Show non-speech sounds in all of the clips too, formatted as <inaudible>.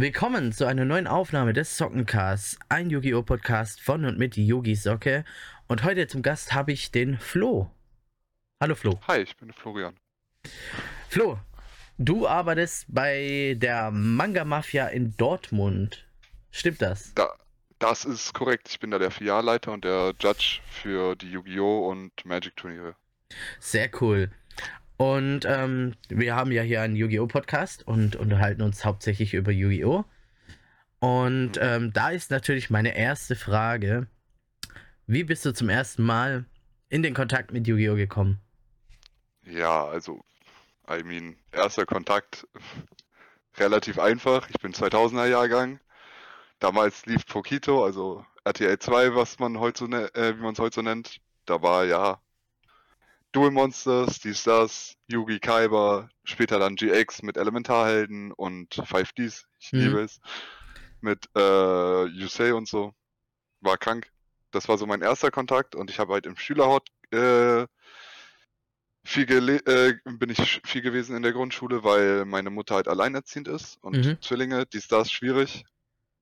Willkommen zu einer neuen Aufnahme des Sockencasts, ein Yu-Gi-Oh! Podcast von und mit Yogi Socke. Und heute zum Gast habe ich den Flo. Hallo Flo. Hi, ich bin Florian. Flo, du arbeitest bei der Manga Mafia in Dortmund. Stimmt das? Da, das ist korrekt. Ich bin da der Filialleiter und der Judge für die Yu-Gi-Oh! und Magic-Turniere. Sehr cool. Und ähm, wir haben ja hier einen Yu-Gi-Oh! Podcast und unterhalten uns hauptsächlich über Yu-Gi-Oh! Und ähm, da ist natürlich meine erste Frage: Wie bist du zum ersten Mal in den Kontakt mit Yu-Gi-Oh! gekommen? Ja, also, I mean, erster Kontakt relativ einfach. Ich bin 2000er Jahrgang. Damals lief Pokito, also RTL 2, was man heute so, ne äh, wie man es heute so nennt. Da war ja Duel Monsters, die Stars, Yugi Kaiba, später dann GX mit Elementarhelden und 5Ds, ich Mhm. liebe es, mit äh, Yusei und so. War krank. Das war so mein erster Kontakt und ich habe halt im Schülerhort äh, viel gele äh, bin ich viel gewesen in der Grundschule, weil meine Mutter halt alleinerziehend ist und Mhm. Zwillinge, die Stars schwierig.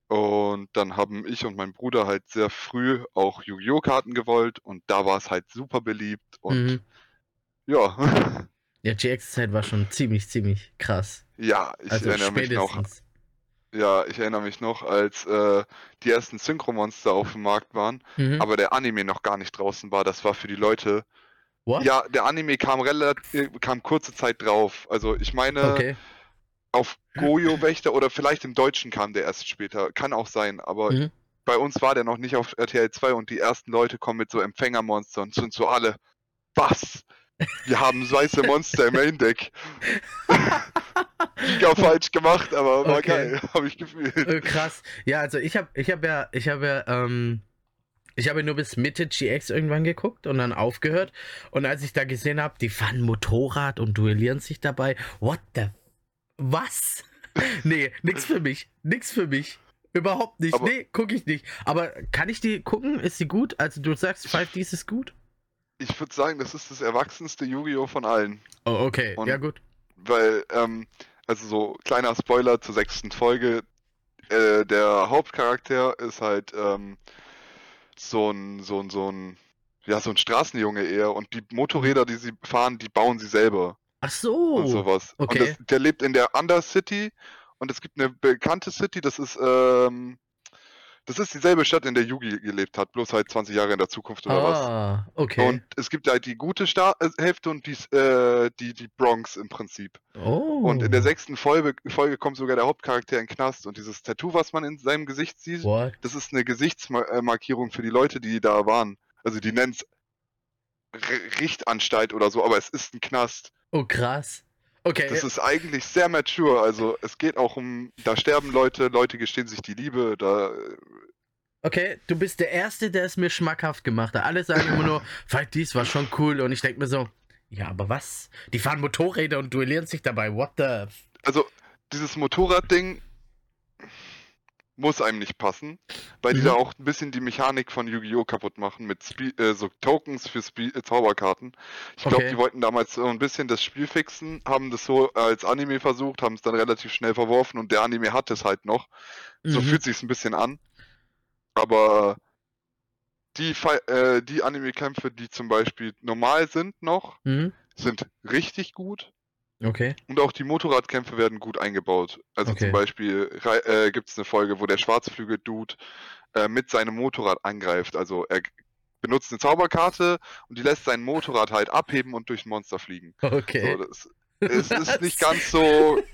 Und dann haben ich und mein Bruder halt sehr früh auch Yu-Gi-Oh! Karten gewollt und da war es halt super beliebt und Mhm. Ja, Ja, GX-Zeit war schon ziemlich, ziemlich krass. ja, ich Also erinnere mich noch, spätestens. ja, ich erinnere mich noch, als äh, die ersten Synchromonster auf dem Markt waren, Mhm. aber der Anime noch gar nicht draußen war. Das war für die Leute. What? Ja, der Anime kam relativ, kam kurze Zeit drauf. Also ich meine, Okay. auf Goyo Wächter oder vielleicht im Deutschen kam der erst später. Kann auch sein, aber Mhm. bei uns war der noch nicht auf RTL 2 und die ersten Leute kommen mit so Empfängermonstern und sind so alle, was? Wir haben weiße Monster im Main Deck. Giga falsch gemacht, aber war Okay. geil, habe ich gefühlt. Äh, krass. Ja, also ich habe ich hab ja, ich habe ja, ähm, ich habe nur bis Mitte GX irgendwann geguckt und dann aufgehört. Und als ich da gesehen habe, die fahren Motorrad und duellieren sich dabei. What the? Was? <laughs> nee, nix für mich. Nix für mich. Überhaupt nicht. Aber- nee, gucke ich nicht. Aber kann ich die gucken? Ist sie gut? Also du sagst, 5Ds ist gut? Ich würde sagen, das ist das erwachsenste Yu-Gi-Oh! von allen. Oh, okay. Und- ja, gut. Weil, ähm, also so kleiner Spoiler zur sechsten Folge, äh, der Hauptcharakter ist halt ähm, so ein, so ein, so ein, ja, so ein Straßenjunge eher und die Motorräder, die sie fahren, die bauen sie selber Ach so. und sowas. okay. Und das, der lebt in der Undercity und es gibt eine bekannte City, das ist, ähm, das ist dieselbe Stadt, in der Yugi gelebt hat, bloß halt 20 Jahre in der Zukunft oder was. Ah, okay. Und es gibt halt die gute Sta Hälfte und die, äh, die, die Bronx im Prinzip. oh. Und in der sechsten Folge, Folge kommt sogar der Hauptcharakter in den Knast und dieses Tattoo, was man in seinem Gesicht sieht, What? das ist eine Gesichtsmarkierung für die Leute, die da waren. Also die nennen es Richtanstalt oder so, aber es ist ein Knast. Oh, krass. Okay. Das ist eigentlich sehr mature. Also es geht auch um, da sterben Leute, Leute gestehen sich die Liebe, da Okay, du bist der Erste, der es mir schmackhaft gemacht hat. Alle sagen immer nur, <laughs> Fight dies war schon cool. Und ich denke mir so, ja, aber was? Die fahren Motorräder und duellieren sich dabei. What the? also dieses Motorradding muss einem nicht passen, weil die Mhm. da auch ein bisschen die Mechanik von Yu-Gi-Oh! kaputt machen mit Spe äh, so Tokens für Spe äh, Zauberkarten. Ich glaube, Okay. die wollten damals so ein bisschen das Spiel fixen, haben das so als Anime versucht, haben es dann relativ schnell verworfen und der Anime hat es halt noch. So Mhm. fühlt sich's ein bisschen an. Aber die, äh, die Anime-Kämpfe, die zum Beispiel normal sind noch, Mhm. sind richtig gut. Okay. Und auch die Motorradkämpfe werden gut eingebaut. Also Okay. zum Beispiel äh, gibt es eine Folge, wo der Schwarzflügel-Dude äh, mit seinem Motorrad angreift. Also er benutzt eine Zauberkarte und die lässt sein Motorrad halt abheben und durch ein Monster fliegen. Okay. So, das, es ist nicht ganz so. <laughs>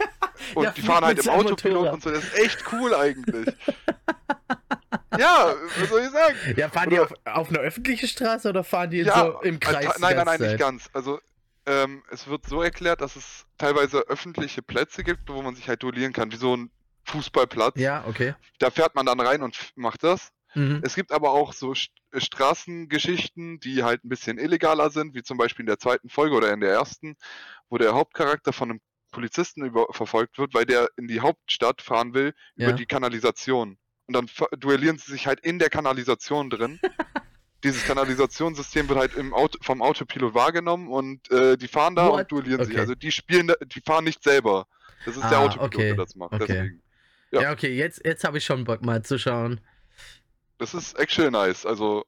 Und Ja, die fahren halt im Autopilot Motorrad. und so. Das ist echt cool eigentlich. <laughs> ja, was soll ich sagen? ja, fahren die oder- auf, auf einer öffentlichen Straße oder fahren die Ja, so im äh, Kreis? die nein, nein, nein, nicht ganz. Also ähm, es wird so erklärt, dass es teilweise öffentliche Plätze gibt, wo man sich halt duellieren kann, wie so ein Fußballplatz. Ja, okay. Da fährt man dann rein und macht das. Mhm. Es gibt aber auch so St äh, Straßengeschichten, die halt ein bisschen illegaler sind, wie zum Beispiel in der zweiten Folge oder in der ersten, wo der Hauptcharakter von einem Polizisten verfolgt wird, weil der in die Hauptstadt fahren will, Ja. über die Kanalisation. Und dann duellieren sie sich halt in der Kanalisation drin. <laughs> Dieses Kanalisationssystem wird halt Auto, vom Autopilot wahrgenommen und äh, die fahren da What? und duellieren sich. Okay. Also die spielen, die fahren nicht selber. Das ist der Ah, Autopilot, okay, der das macht. okay. Deswegen. Ja. Ja, okay, jetzt, jetzt habe ich schon Bock mal zu schauen. Das ist actually nice. Also,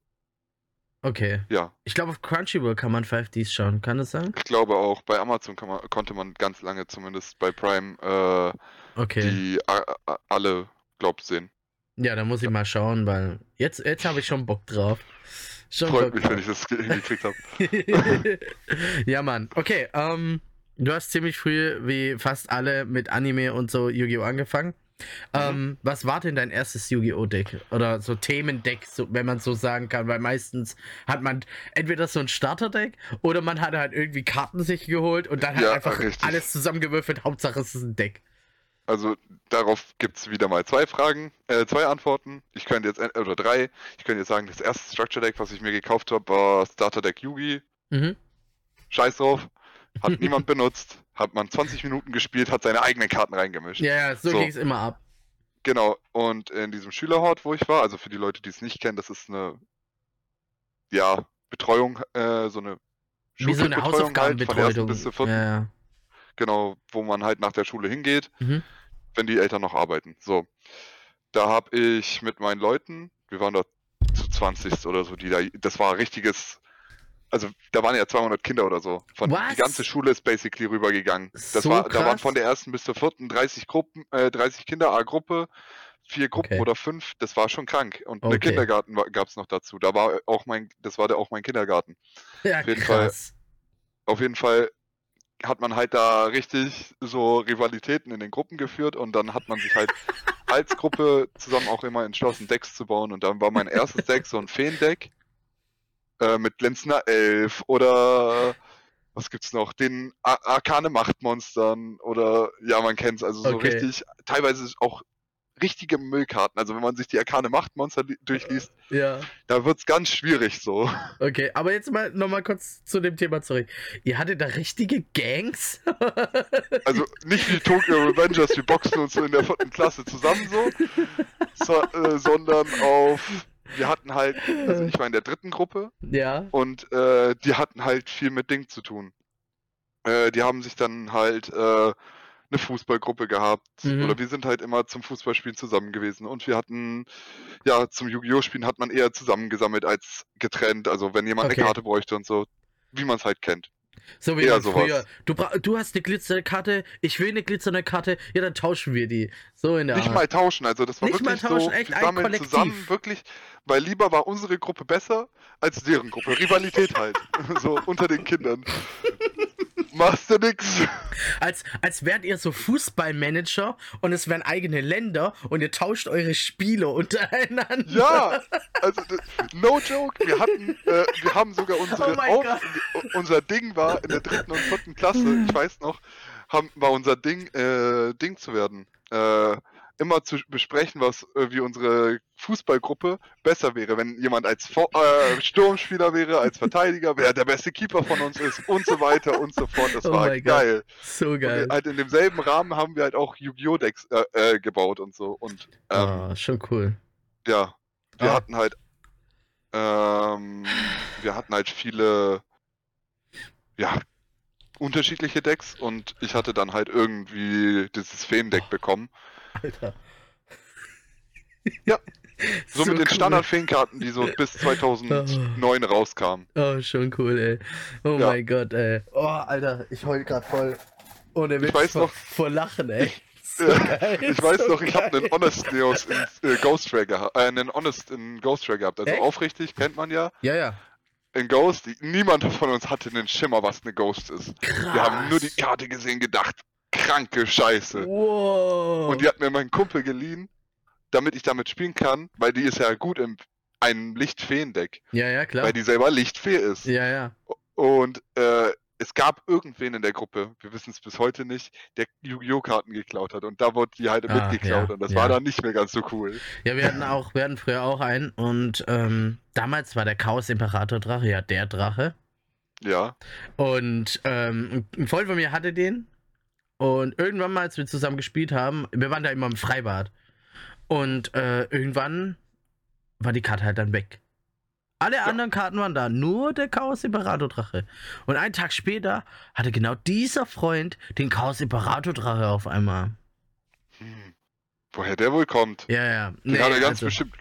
Okay. ja. Ich glaube, auf Crunchyroll kann man 5Ds schauen. Kann das sein? Ich glaube auch, bei Amazon man, konnte man ganz lange, zumindest bei Prime, äh, Okay. die alle, glaub, sehen. Ja, dann muss ich mal schauen, weil jetzt, jetzt habe ich schon Bock drauf. Schon Freut Bock mich, wenn ich das ge- hingekriegt habe. <laughs> ja, Mann. Okay, ähm, du hast ziemlich früh, wie fast alle, mit Anime und so Yu-Gi-Oh! angefangen. Ähm, was war denn dein erstes Yu-Gi-Oh! Deck? Oder so Themendeck, so, wenn man so sagen kann, weil meistens hat man entweder so ein Starterdeck oder man hat halt irgendwie Karten sich geholt und dann halt Ja, einfach richtig. alles zusammengewürfelt. Hauptsache es ist ein Deck. Also darauf gibt es wieder mal zwei Fragen, äh, zwei Antworten. Ich könnte jetzt, en- oder drei. Ich könnte jetzt sagen, das erste Structure Deck, was ich mir gekauft habe, war Starter Deck Yugi. Mhm. Scheiß drauf. Hat <laughs> niemand benutzt. Hat man 20 Minuten gespielt, hat seine eigenen Karten reingemischt. Ja, ja, so, So. ging es immer ab. Genau. Und in diesem Schülerhort, wo ich war, also für die Leute, die es nicht kennen, das ist eine, ja, Betreuung, äh, so eine Wie so eine Schulbetreuung halt, von der ersten Hausaufgabenbetreuung. bis zur vierten. ja, ja. Genau, wo man halt nach der Schule hingeht, Mhm. wenn die Eltern noch arbeiten. So. Da habe ich mit meinen Leuten, wir waren da zu 20 oder so, die da, das war richtiges, also da waren ja 200 Kinder oder so. Von, Was? die ganze Schule ist basically rübergegangen. Das So war, da waren krass. von der ersten bis zur vierten 30 Gruppen, äh, 30 Kinder a Gruppe, vier Gruppen Okay. oder fünf, das war schon krank. Und eine Okay. Kindergarten gab es noch dazu. Da war auch mein, das war der, auch mein Kindergarten. Ja, Auf jeden Fall. krass. Auf jeden Fall hat man halt da richtig so Rivalitäten in den Gruppen geführt und dann hat man sich halt <laughs> als Gruppe zusammen auch immer entschlossen, Decks zu bauen. Und dann war mein erstes Deck so ein Feen-Deck äh, mit glänzender Elf oder was gibt's noch? Den Ar Arkane Machtmonstern oder ja, man kennt's, also so Okay. richtig, teilweise auch richtige Müllkarten. Also wenn man sich die Arkane Machtmonster li- durchliest, Ja. da wird's ganz schwierig so. Okay, aber jetzt mal nochmal kurz zu dem Thema zurück. Ihr hattet da richtige Gangs? <laughs> Also nicht wie Tokyo Revengers, wir boxen uns so in der vierten Klasse zusammen so, so äh, sondern auf, wir hatten halt, also ich war in der dritten Gruppe ja. und äh, die hatten halt viel mit Ding zu tun. Äh, die haben sich dann halt äh, eine Fußballgruppe gehabt Mhm. oder wir sind halt immer zum Fußballspielen zusammen gewesen und wir hatten, ja, zum Yu-Gi-Oh! Spielen hat man eher zusammengesammelt als getrennt, also wenn jemand Okay. eine Karte bräuchte und so, wie man es halt kennt. So wie Eher sowas. früher. Du, du hast eine glitzernde Karte, ich will eine glitzernde Karte, ja, dann tauschen wir die. So in der Nicht Art. mal tauschen, also das war Nicht mal wirklich tauschen, so, echt wir ein sammeln Kollektiv. zusammen, wirklich, weil lieber war unsere Gruppe besser als deren Gruppe. Rivalität halt, <laughs> so unter den Kindern. Machst du nix. Als, als wärt ihr so Fußballmanager und es wären eigene Länder und ihr tauscht eure Spieler untereinander. Ja, also no joke, wir hatten, äh, wir haben sogar unsere Oh Auf unser Ding war in der dritten und vierten Klasse, ich weiß noch, haben, war unser Ding, äh, Ding zu werden. Äh, immer zu besprechen, was äh, wie unsere Fußballgruppe besser wäre, wenn jemand als Vor äh, Sturmspieler wäre, als Verteidiger, wer der beste Keeper von uns ist und so weiter und so fort. Das Oh war halt geil. So Und geil. halt in demselben Rahmen haben wir halt auch Yu-Gi-Oh! Decks äh, äh, gebaut und so. Und ähm, Ah, schon cool. ja, wir Ah. hatten halt, ähm, wir hatten halt viele, ja, unterschiedliche Decks und ich hatte dann halt irgendwie dieses Feen-Deck bekommen. Alter. Ja. So, mit den cool. Standard-Feen-Karten, die so bis 2009 rauskamen. Oh, schon cool, ey. Oh Ja. mein Gott, ey. Oh, Alter, ich heul grad voll. Ohne Witz weiß vor, noch- vor Lachen, ey. <laughs> <laughs> So geil, Ich weiß so noch, ich habe einen geil. Honest Neos in äh, Ghost Ray gehabt, äh, einen Honest in Ghost Ray gehabt. Also Echt? aufrichtig kennt man ja. Ja, ja. In Ghost, die, niemand von uns hatte einen Schimmer, was eine Ghost ist. Krass. Wir haben nur die Karte gesehen, gedacht, kranke Scheiße. Wow. Und die hat mir mein Kumpel geliehen, damit ich damit spielen kann, weil die ist ja gut im einem Lichtfeen-Deck, ja, ja, klar. weil die selber Lichtfee ist. Ja, ja. Und äh, es gab irgendwen in der Gruppe, wir wissen es bis heute nicht, der Yu-Gi-Oh! Karten geklaut hat und da wurde die halt Ah, mitgeklaut ja, und das ja. war dann nicht mehr ganz so cool. Ja, wir hatten auch, wir hatten früher auch einen und ähm, damals war der Chaos Imperator Drache ja der Drache. Ja, Und ähm, ein Freund von mir hatte den. Und irgendwann mal, als wir zusammen gespielt haben, wir waren da immer im Freibad. Und äh, irgendwann war die Karte halt dann weg. Alle anderen Karten waren da, nur der Chaos Imperator Drache. Und einen Tag später hatte genau dieser Freund den Chaos Imperator Drache auf einmal. hm. woher der wohl kommt. Ja, ja. Den Nee, hat er ganz also- bestimmt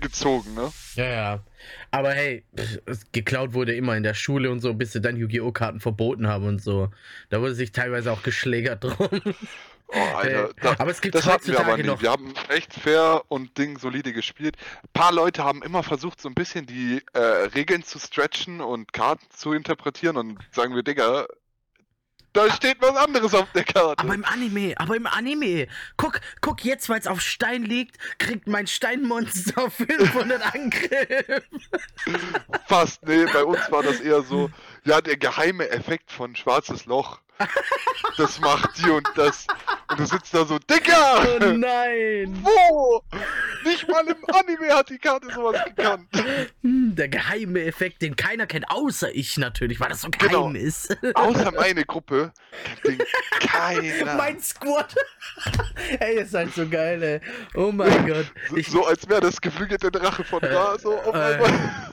gezogen, ne? Ja, ja. Aber hey, pff, es- geklaut wurde immer in der Schule und so, bis sie dann Yu-Gi-Oh! Karten verboten haben und so. Da wurde sich teilweise auch geschlägert drum. Oh, Alter. Hey, Da, aber es gibt das hatten wir aber nie. noch. Wir haben echt fair und Ding solide gespielt. Ein paar Leute haben immer versucht, so ein bisschen die äh, Regeln zu stretchen und Karten zu interpretieren und sagen wir, Digga, da steht was anderes auf der Karte. Aber im Anime, aber im Anime. Guck, guck jetzt, weil es auf Stein liegt, kriegt mein Steinmonster <laughs> 500 Angriff. Fast, nee, bei uns war das eher so, ja, der geheime Effekt von schwarzes Loch. Das macht die und das. Und du sitzt da so, Oh Digga! nein. Wo? Nicht mal im Anime hat die Karte sowas gekannt. Hm, der geheime Effekt, den keiner kennt, außer ich natürlich, weil das so geheim Genau. ist. Außer meine Gruppe kennt den keiner. mein Squad. ey, ihr seid so geil, ey. Oh mein Gott. Ich, so als wäre das geflügelte Drache von Ra so auf äh, einmal.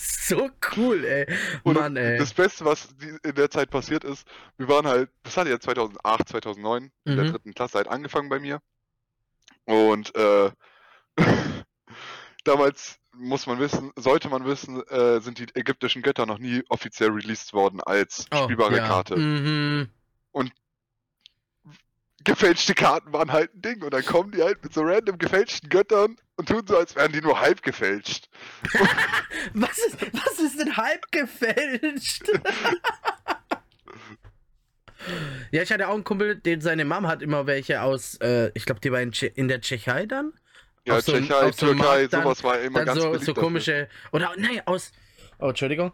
So cool, ey. Und Mann, ey. das Beste, was in der Zeit passiert ist, wir waren halt, das hatte ja 2008, 2009, in der Mhm. dritten Klasse halt angefangen bei mir. Und äh, <laughs> damals muss man wissen, sollte man wissen, äh, sind die ägyptischen Götter noch nie offiziell released worden als Oh, spielbare ja. Karte. Mhm. Gefälschte Karten waren halt ein Ding und dann kommen die halt mit so random gefälschten Göttern und tun so, als wären die nur halb gefälscht. <laughs> Was ist, was ist denn halb gefälscht? <laughs> ja, ich hatte auch einen Kumpel, den seine Mom hat immer welche aus, äh, ich glaube, die war in, in der Tschechei dann. Ja, Auf so einem- Tschechei, so Türkei, dann- sowas war immer ganz so, beliebt so dafür. komische, oder, nein, aus, oh, Entschuldigung.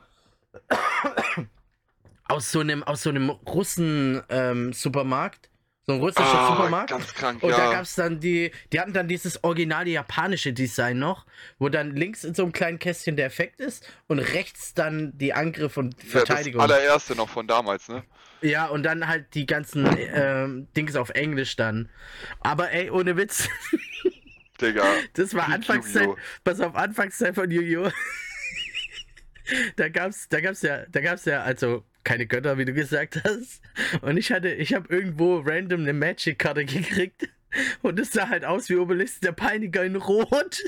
<coughs> aus so einem, aus so einem Russen, ähm, Supermarkt. So ein russischer Ah, Supermarkt. ganz krank, Und da ja. gab es dann die, die hatten dann dieses originale japanische Design noch, wo dann links in so einem kleinen Kästchen der Effekt ist und rechts dann die Angriff und Ja, Verteidigung. das allererste noch von damals, ne? Ja, und dann halt die ganzen ähm, Dings auf Englisch dann. Aber ey, ohne Witz, <laughs> Digga. das war Anfangszeit, pass auf, Anfangszeit von Yu-Gi-Oh! <laughs> da gab's, da gab's ja, da gab's ja also keine Götter, wie du gesagt hast. Und ich hatte, ich habe irgendwo random eine Magic-Karte gekriegt. Und es sah halt aus wie Obelisk der Peiniger in Rot.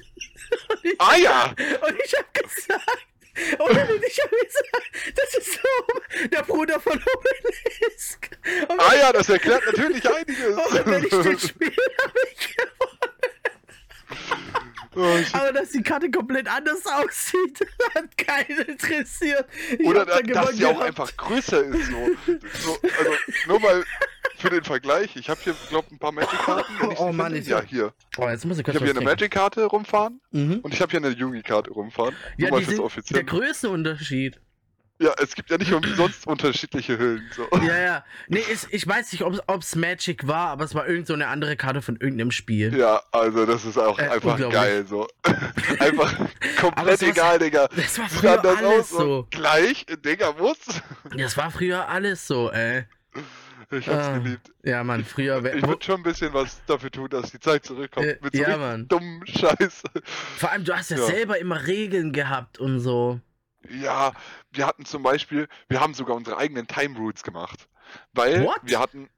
Ich, Ah ja! und ich hab gesagt, und ich hab gesagt, das ist so der Bruder von Obelisk. Und Ah ja, das erklärt natürlich einiges. und wenn ich den spiele, habe ich shit. Aber dass die Karte komplett anders aussieht, <laughs> hat keinen interessiert. Ich Oder da, dass sie auch gehabt. einfach größer ist. So. so also nur mal für den Vergleich. Ich habe hier, glaube ein paar Magic-Karten. ich Oh sie Mann, ist Ja, ja- hier. Oh, jetzt muss ich Ich habe hier eine. Magic-Karte rumfahren Mhm. und ich habe hier eine Yugi-Karte rumfahren. Ja, nur mal die fürs sind offiziell. der Größenunterschied. Ja, es gibt ja nicht umsonst unterschiedliche Hüllen. So. <laughs> Ja, ja. Nee, ist, ich weiß nicht, ob es Magic war, aber es war irgend so eine andere Karte von irgendeinem Spiel. Ja, also das ist auch Äh, einfach geil. So. <laughs> einfach <laughs> komplett egal, Digga. Das war früher anders alles so. Gleich, Digga, muss. Das war früher alles so, ey. Ich hab's Ah, geliebt. Ja, Mann, früher. wär- Ich würde schon ein bisschen was dafür tun, dass die Zeit zurückkommt. Äh, mit so ja, Mann. dummen Scheiß. Vor allem, du hast ja, Ja. selber immer Regeln gehabt und so. Ja, wir hatten zum Beispiel, wir haben sogar unsere eigenen Time Rules gemacht. Weil What? wir hatten,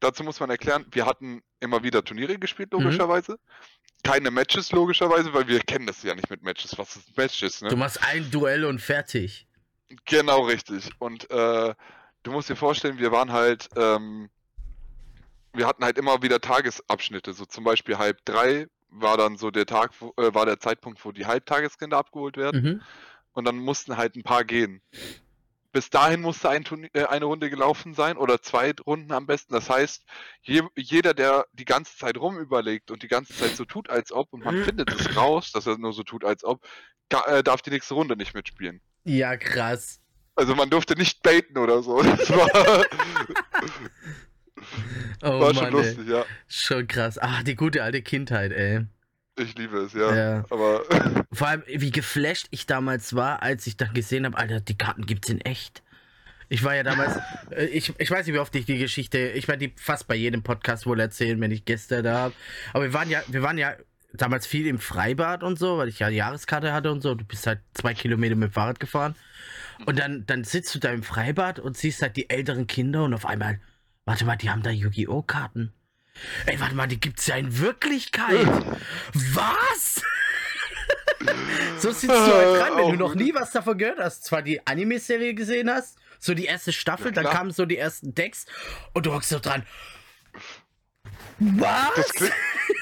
dazu muss man erklären, wir hatten immer wieder Turniere gespielt, Mhm. logischerweise. Keine Matches, logischerweise, weil wir kennen das ja nicht mit Matches. Was ist Matches, ne? Du machst ein Duell und fertig. Genau richtig. Und äh, du musst dir vorstellen, wir waren halt, ähm, wir hatten halt immer wieder Tagesabschnitte. So zum Beispiel halb drei war dann so der Tag, wo, äh, war der Zeitpunkt, wo die Halbtageskinder abgeholt werden. Mhm. Und dann mussten halt ein paar gehen. Bis dahin musste ein Turnier, äh, eine Runde gelaufen sein oder zwei Runden am besten. Das heißt, je, jeder, der die ganze Zeit rum überlegt und die ganze Zeit so tut, als ob, und man findet es raus, dass er nur so tut, als ob, äh, darf die nächste Runde nicht mitspielen. Ja, krass. Also man durfte nicht baiten oder so. <laughs> Das war, Oh war schon Mann, ey. lustig, ja. Schon krass. Ach, die gute alte Kindheit, ey. Ich liebe es, ja. Ja. Aber <laughs> Vor allem, wie geflasht ich damals war, als ich dann gesehen habe, Alter, die Karten gibt's in echt. Ich war ja damals, <laughs> äh, ich, ich weiß nicht, wie oft ich die Geschichte, ich werde die fast bei jedem Podcast wohl erzählen, wenn ich Gäste da habe. Aber wir waren ja, wir waren ja damals viel im Freibad und so, weil ich ja eine Jahreskarte hatte und so. Du bist halt zwei Kilometer mit dem Fahrrad gefahren. Und dann, dann sitzt du da im Freibad und siehst halt die älteren Kinder und auf einmal, warte mal, die haben da Yu-Gi-Oh! Karten. Ey, warte mal, die gibt's ja in Wirklichkeit. <laughs> Was? <laughs> so sitzt du halt dran, wenn du noch nie was davon gehört hast. Zwar die Anime-Serie gesehen hast, so die erste Staffel, Ja, dann kamen so die ersten Decks und du hockst so dran. Was? Das klingt,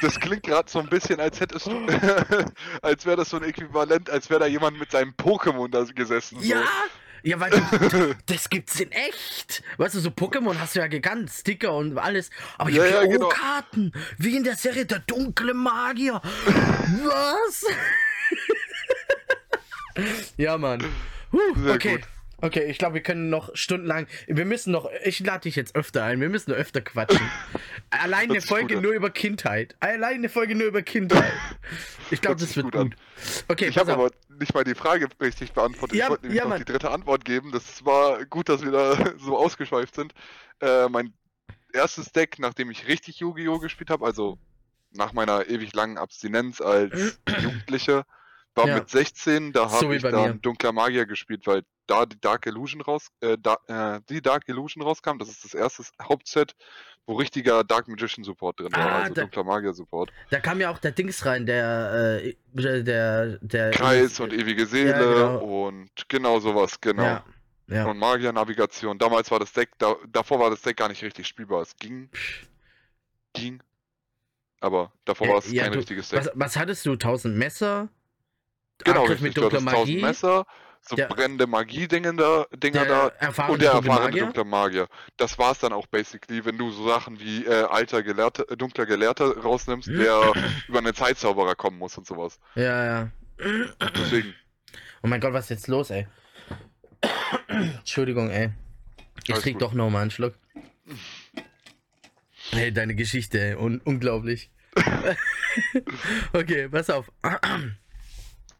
das klingt gerade so ein bisschen, als hättest du, <laughs> als wäre das so ein Äquivalent, als wäre da jemand mit seinem Pokémon da gesessen. Ja, ja, weil du, das gibt's in echt. Weißt du, so Pokémon hast du ja gekannt, Sticker und alles. Aber ich Ja, hab ja, genau. Karten, wie in der Serie Der dunkle Magier. Was? <laughs> ja, Mann. Huh, okay. gut. Okay, ich glaube, wir können noch stundenlang. Wir müssen noch. Ich lade dich jetzt öfter ein. Wir müssen noch öfter quatschen. <laughs> Allein eine Folge nur über Kindheit. Allein eine Folge nur über Kindheit. Ich glaube, das wird gut gut. Okay, Ich habe aber nicht mal die Frage richtig beantwortet. Ja, ich wollte nämlich ja, noch Mann. die dritte Antwort geben. Das war gut, dass wir da <laughs> so ausgeschweift sind. Äh, mein erstes Deck, nachdem ich richtig Yu-Gi-Oh! gespielt habe, also nach meiner ewig langen Abstinenz als <clears throat> Jugendlicher, war Ja. mit 16, da So habe wie ich dann mir. Dunkler Magier gespielt, weil da die Dark Illusion raus, äh, da, äh, die Dark Illusion rauskam. Das ist das erste Hauptset, wo richtiger Dark Magician Support drin war, Ah, also da- Dunkler Magier Support. Da kam ja auch der Dings rein, der, äh, der, der. Kreis und ewige Seele genau. und genau sowas, genau. Ja. ja. Und Magier-Navigation. Damals war das Deck, da, davor war das Deck gar nicht richtig spielbar. Es ging, ging, aber davor war es Ja, kein du- richtiges Deck. Was, was hattest du? 1000 Messer? Genau, Angriff mit Du dunkler hattest 1000 Magie? Messer, so Der- brennende Magie-Dinger da, Dinger da und der erfahrene Magier? dunkle Magier. Das war's dann auch basically, wenn du so Sachen wie äh, alter Gelehrter, äh, dunkler Gelehrter rausnimmst, <clears throat> der über einen Zeitzauberer kommen muss und sowas. Ja, ja. Deswegen, Oh mein Gott, was ist jetzt los, ey? Entschuldigung, ey. Ich Alles gut. doch noch mal einen Schluck. Hey, deine Geschichte, ey. Un unglaublich. <laughs> <laughs> okay, pass auf.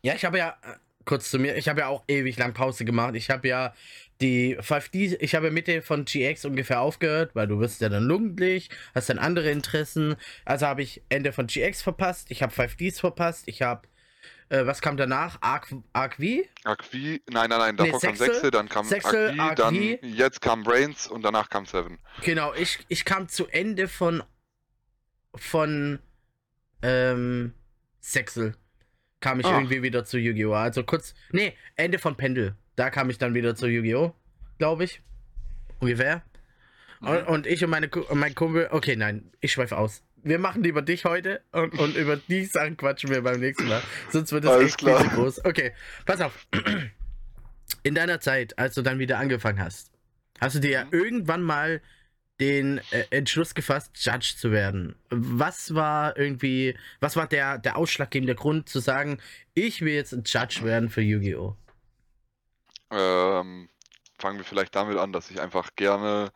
Ja, ich habe ja, äh, kurz zu mir, ich habe ja auch ewig lang Pause gemacht. Ich habe ja die 5D, ich habe Mitte von GX ungefähr aufgehört, weil du wirst ja dann jugendlich, hast dann andere Interessen. Also habe ich Ende von GX verpasst, ich habe 5Ds verpasst, ich habe, äh, was kam danach? Arc, Arc V? Akvi, nein, nein, nein, davor kam Sechsel, Sechsel, dann kam Sechsel, dann jetzt kam Brains und danach kam Seven. Genau, ich, ich kam zu Ende von von ähm, Sechsel. Kam ich Ah. irgendwie wieder zu Yu-Gi-Oh! Also kurz. Nee, Ende von Pendel. Da kam ich dann wieder zu Yu-Gi-Oh! Glaube ich. Ungefähr. Und, und ich und meine, und mein Kumpel. Okay, nein, ich schweife aus. Wir machen lieber dich heute und, und über die Sachen quatschen wir beim nächsten Mal. Sonst wird es Alles echt klar. groß. Okay, pass auf. In deiner Zeit, als du dann wieder angefangen hast, hast du dir ja Mhm. irgendwann mal den äh, Entschluss gefasst, Judge zu werden. Was war irgendwie, was war der, der ausschlaggebende Grund zu sagen, ich will jetzt ein Judge werden für Yu-Gi-Oh! Ähm, fangen wir vielleicht damit an, dass ich einfach gerne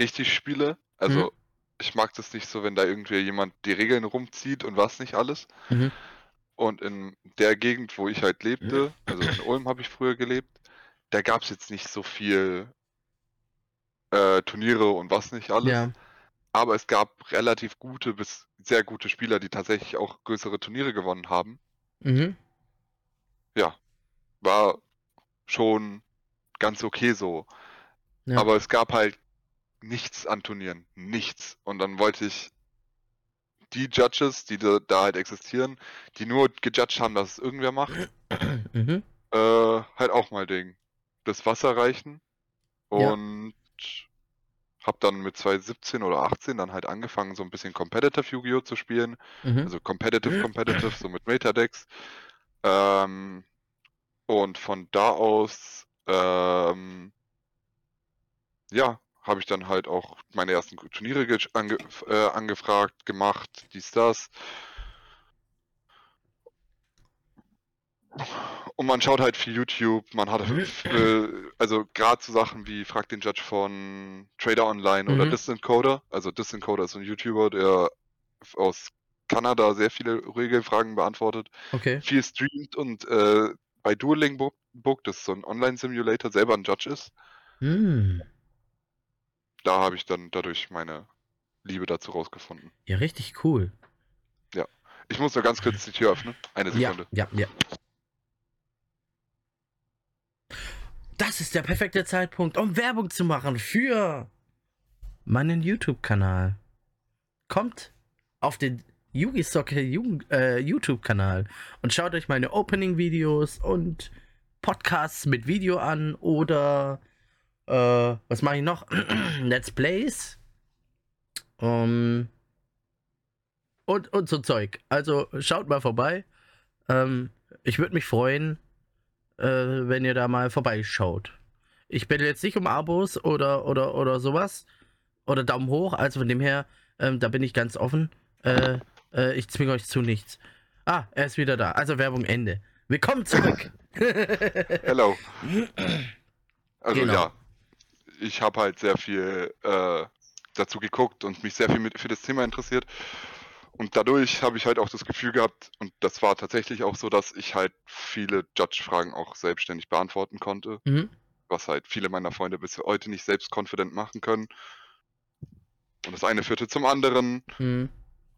richtig spiele. Also, Mhm. ich mag das nicht so, wenn da irgendwie jemand die Regeln rumzieht und was nicht alles. Mhm. Und in der Gegend, wo ich halt lebte, also in Ulm habe ich früher gelebt, da gab es jetzt nicht so viel äh, Turniere und was nicht alles. Ja. Aber es gab relativ gute bis sehr gute Spieler, die tatsächlich auch größere Turniere gewonnen haben. Mhm. War schon ganz okay so. Ja. Aber es gab halt nichts an Turnieren. Nichts. Und dann wollte ich die Judges, die da, da halt existieren, die nur gejudged haben, dass es irgendwer macht, <clears throat> mhm. äh, halt auch mal Ding. Das Wasser reichen. Ja. Und hab dann mit 2017 oder 18 dann halt angefangen, so ein bisschen Competitive Yu-Gi-Oh! zu spielen. Mhm. Also Competitive, Competitive, so mit Metadecks. Ähm, und von da aus, ähm, ja, habe ich dann halt auch meine ersten Turniere ge- ange äh, angefragt, gemacht, dies, das. Und man schaut halt viel YouTube, man hat, äh, also gerade so Sachen wie Frag den Judge von Trader Online oder Mhm. Distant Coder. Also Distant Coder ist so ein YouTuber, der aus Kanada sehr viele Regelfragen beantwortet, Okay. viel streamt und äh, bei Dueling Book, Book, das ist so ein Online-Simulator, selber ein Judge ist. Hm. Da habe ich dann dadurch meine Liebe dazu rausgefunden. Ja, richtig cool. Ich muss nur ganz kurz die Tür öffnen. Eine Ja, Sekunde. ja, ja. Das ist der perfekte Zeitpunkt, um Werbung zu machen für meinen YouTube-Kanal. kommt auf den Yugi Soccer äh, YouTube-Kanal und schaut euch meine Opening-Videos und Podcasts mit Video an oder äh, was mache ich noch? <clears throat> Let's Plays. Um, und, und so Zeug. Also schaut mal vorbei. Ähm, ich würde mich freuen, äh, wenn ihr da mal vorbeischaut. Ich bitte jetzt nicht um Abos oder, oder, oder sowas. Oder Daumen hoch. Also von dem her, ähm, da bin ich ganz offen. Äh, äh, ich zwinge euch zu nichts. Ah, er ist wieder da. Also Werbung Ende. Willkommen zurück. <laughs> Hello. Also genau. ja, ich habe halt sehr viel äh, dazu geguckt und mich sehr viel mit, für das Thema interessiert. Und dadurch habe ich halt auch das Gefühl gehabt, und das war tatsächlich auch so, dass ich halt viele Judge-Fragen auch selbstständig beantworten konnte. Mhm. Was halt viele meiner Freunde bis heute nicht selbst confident machen können. Und das eine führte zum anderen mhm.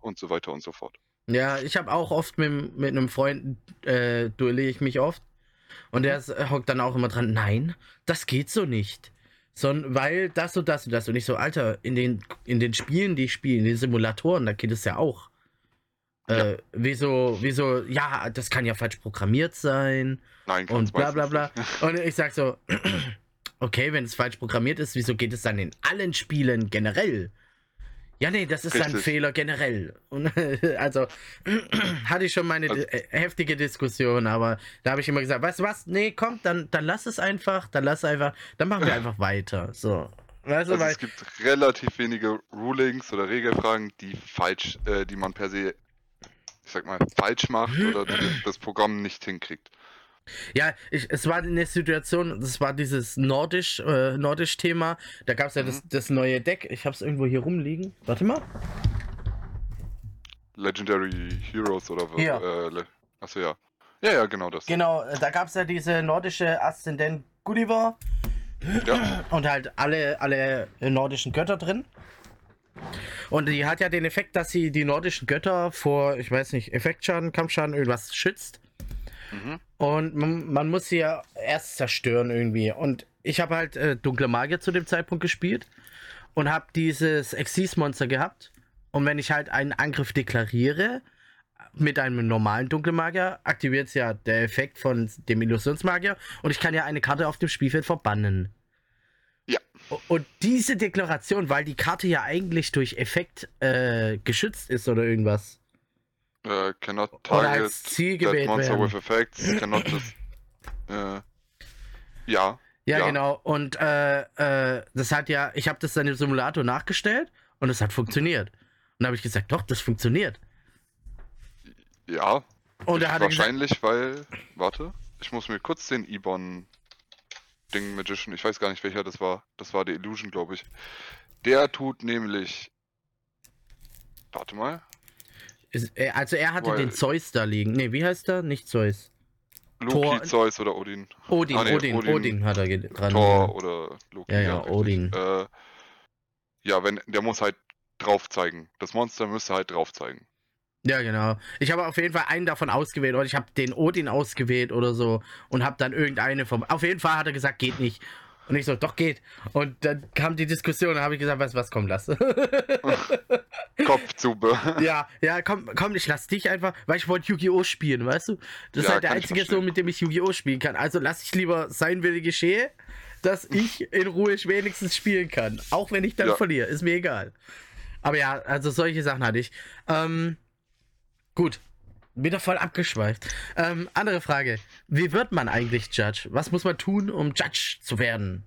und so weiter und so fort. Ja, ich habe auch oft mit, mit einem Freund, äh, duelliere ich mich oft. Und der mhm. hockt dann auch immer dran, nein, das geht so nicht. Sondern weil das und das und das. Und ich so, Alter, in den, in den Spielen, die ich spiele, in den Simulatoren, da geht es ja auch. Äh, wieso, wieso, ja, das kann ja falsch programmiert sein. Nein, und bla bla bla. <laughs> Und ich sag so, okay, wenn es falsch programmiert ist, wieso geht es dann in allen Spielen generell? Ja, nee, das ist Richtig. ein Fehler generell. Und, <laughs> also hatte ich schon meine also, heftige Diskussion, aber da habe ich immer gesagt, weißt du was? Nee, komm, dann, dann lass es einfach, dann lass einfach, dann machen wir einfach weiter. So. Weißt du, also es gibt relativ wenige Rulings oder Regelfragen, die falsch, äh, die man per se ich sag mal, falsch macht oder <clears throat> das Programm nicht hinkriegt. Ja, ich, es war eine Situation, das war dieses Nordisch, äh, Nordisch-Thema. Da gab es ja mhm. das, das neue Deck. Ich habe es irgendwo hier rumliegen. Warte mal. Legendary Heroes oder was? Ja. Äh, achso, ja. Ja, ja, genau das. Genau, äh, da gab es ja diese nordische Aszendent Gulliver. Ja. Und halt alle, alle nordischen Götter drin. Und die hat ja den Effekt, dass sie die nordischen Götter vor, ich weiß nicht, Effektschaden, Kampfschaden, irgendwas schützt. Mhm. Und man, man, muss sie ja erst zerstören irgendwie. Und ich habe halt äh, Dunkle Magier zu dem Zeitpunkt gespielt und habe dieses Exis-Monster gehabt. Und wenn ich halt einen Angriff deklariere mit einem normalen Dunkelmagier, aktiviert es ja der Effekt von dem Illusionsmagier und ich kann ja eine Karte auf dem Spielfeld verbannen. Ja. Und diese Deklaration, weil die Karte ja eigentlich durch Effekt äh, geschützt ist oder irgendwas. Uh, cannot target als Ziel gewählt monster werden. with effects, cannot just, <laughs> äh, ja. Ja, ja, genau. Und äh, äh, das hat ja, ich habe das dann im Simulator nachgestellt und es hat funktioniert. Und da habe ich gesagt, doch, das funktioniert. Ja. Und er hat wahrscheinlich, gesagt, weil, warte, ich muss mir kurz den Ibon Ding Magician, ich weiß gar nicht welcher das war. Das war der Illusion, glaube ich. Der tut nämlich. Warte mal. Ist, äh, also er hatte Weil, den Zeus da liegen. Ne, wie heißt der? Nicht Zeus. Loki, Thor, Zeus oder Odin. Odin, ah, nee, Odin, Odin, Odin, hat er dran. Thor oder Loki. Ja, ja, Odin. Äh, ja, wenn der muss halt drauf zeigen. Das Monster müsste halt drauf zeigen. Ja, genau. Ich habe auf jeden Fall einen davon ausgewählt oder ich habe den Odin ausgewählt oder so und habe dann irgendeine vom. Auf jeden Fall hat er gesagt, geht nicht. Und ich so, doch geht. Und dann kam die Diskussion, da habe ich gesagt, weißt du was, komm, lass. <laughs> Kopfzube. <laughs> Ja, ja, komm, komm, ich lass dich einfach, weil ich wollte Yu-Gi-Oh! spielen, weißt du? Das ja, ist halt der einzige so, mit dem ich Yu-Gi-Oh! spielen kann. Also lass ich lieber sein will geschehe, dass ich in Ruhe wenigstens spielen kann. Auch wenn ich dann ja. verliere, ist mir egal. Aber ja, also solche Sachen hatte ich. Ähm, Gut. Wieder voll abgeschweift. Ähm, andere Frage. Wie wird man eigentlich Judge? Was muss man tun, um Judge zu werden?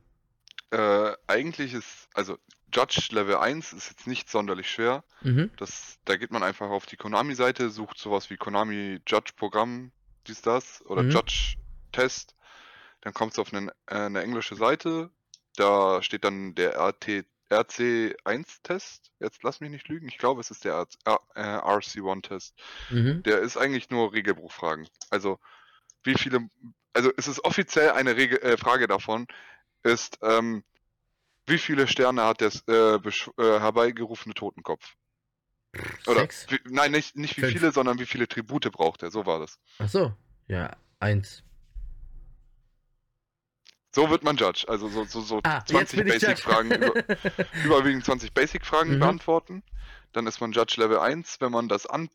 Äh, eigentlich ist, also Judge Level 1 ist jetzt nicht sonderlich schwer. Mhm. Das, da geht man einfach auf die Konami-Seite, sucht sowas wie Konami Judge Programm, dies, das, oder mhm. Judge Test. Dann kommt es auf eine, äh, eine englische Seite. Da steht dann der RT RC1-Test. Jetzt lass mich nicht lügen. Ich glaube, es ist der RC1-Test. Mhm. Der ist eigentlich nur Regelbruchfragen. Also, wie viele. Also, es ist offiziell eine Regel, äh, Frage davon, ist, ähm, wie viele Sterne hat der äh, äh, herbeigerufene Totenkopf? Oder, Sechs? Wie, nein, nicht, nicht wie Fünf. viele, sondern wie viele Tribute braucht er. So war das. Ach so, ja, eins. So wird man Judge. Also so, so, so Ah, jetzt 20 bin ich Judge. Basic-Fragen, über, <laughs> überwiegend 20 Basic-Fragen Mhm. beantworten. Dann ist man Judge Level 1, wenn man das an,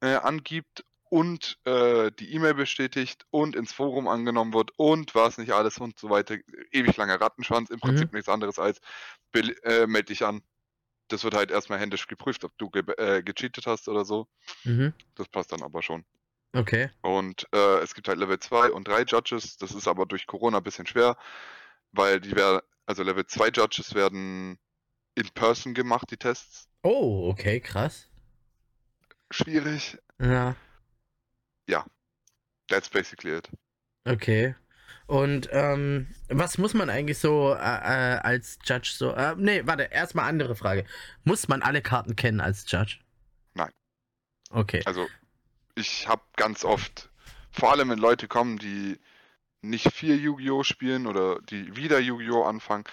äh, angibt und äh, die E-Mail bestätigt und ins Forum angenommen wird und was nicht alles und so weiter. Ewig langer Rattenschwanz, im Prinzip nichts anderes als äh, meld dich an. Das wird halt erstmal händisch geprüft, ob du ge äh, gecheatet hast oder so. Mhm. Das passt dann aber schon. Okay. Und äh, es gibt halt Level 2 und 3 Judges. Das ist aber durch Corona ein bisschen schwer, weil die werden, also Level 2 Judges werden in person gemacht, die Tests. Oh, okay, krass. Schwierig. Ja, That's basically it. okay. Und ähm, was muss man eigentlich so äh, äh, als Judge so. Äh, nee, warte, erstmal andere Frage. Muss man alle Karten kennen als Judge? Nein. Okay. Also ich habe ganz oft, vor allem wenn Leute kommen, die nicht viel Yu-Gi-Oh! spielen oder die wieder Yu-Gi-Oh! anfangen,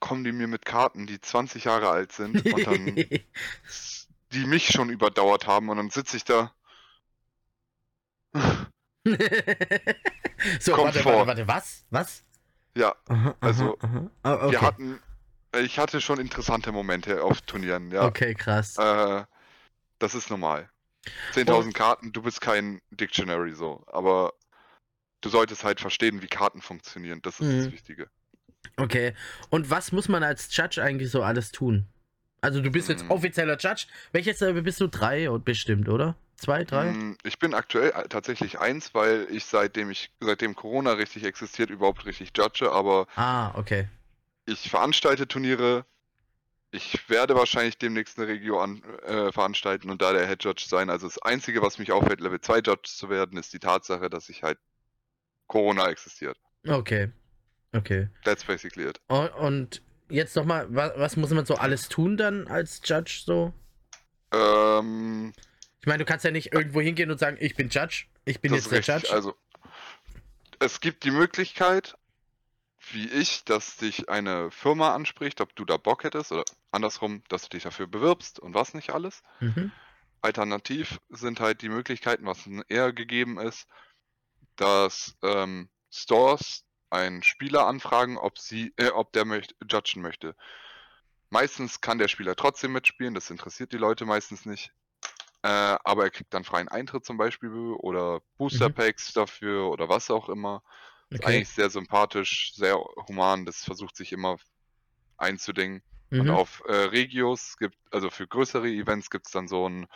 kommen die mir mit Karten, die 20 Jahre alt sind <laughs> und dann die mich schon überdauert haben und dann sitze ich da. <laughs> so, Kommt warte, vor. warte, warte, was? Was? Ja, Aha, aha, Also, aha. Ah, okay. wir hatten, ich hatte schon interessante Momente auf Turnieren, ja. Okay, krass. Äh, das ist normal. 10.000 Karten, du bist kein Dictionary so, aber du solltest halt verstehen, wie Karten funktionieren. Das ist Mhm. das Wichtige. Okay. Und was muss man als Judge eigentlich so alles tun? Also du bist jetzt Hm. offizieller Judge. Welches Level bist du? Drei bestimmt, oder? Zwei, drei? Mm, Ich bin aktuell äh, tatsächlich eins, weil ich seitdem ich seitdem Corona richtig existiert überhaupt richtig judge, aber Ah, okay. ich veranstalte Turniere. Ich werde wahrscheinlich demnächst eine Regio an, äh, veranstalten und da der Head Judge sein. Also das Einzige, was mich auffällt, Level 2 Judge zu werden, ist die Tatsache, dass ich halt Corona existiert. Okay. Okay. That's basically it. Und, und jetzt nochmal, was, was muss man so alles tun dann als Judge so? Ähm, Ich meine, du kannst ja nicht irgendwo hingehen und sagen, ich bin Judge. Ich bin jetzt der richtig. Judge. Also es gibt die Möglichkeit, wie ich, dass dich eine Firma anspricht, ob du da Bock hättest oder andersrum, dass du dich dafür bewirbst und was nicht alles. Mhm. Alternativ sind halt die Möglichkeiten, was eher gegeben ist, dass ähm, Stores einen Spieler anfragen, ob sie, äh, ob der möcht, judgen möchte. Meistens kann der Spieler trotzdem mitspielen, das interessiert die Leute meistens nicht. Äh, aber er kriegt dann freien Eintritt zum Beispiel oder Booster Mhm. Packs dafür oder was auch immer. Ist Okay. eigentlich sehr sympathisch, sehr human, das versucht sich immer einzudingen. Und Mhm. auf äh, Regios gibt, also für größere Events gibt es dann so ein,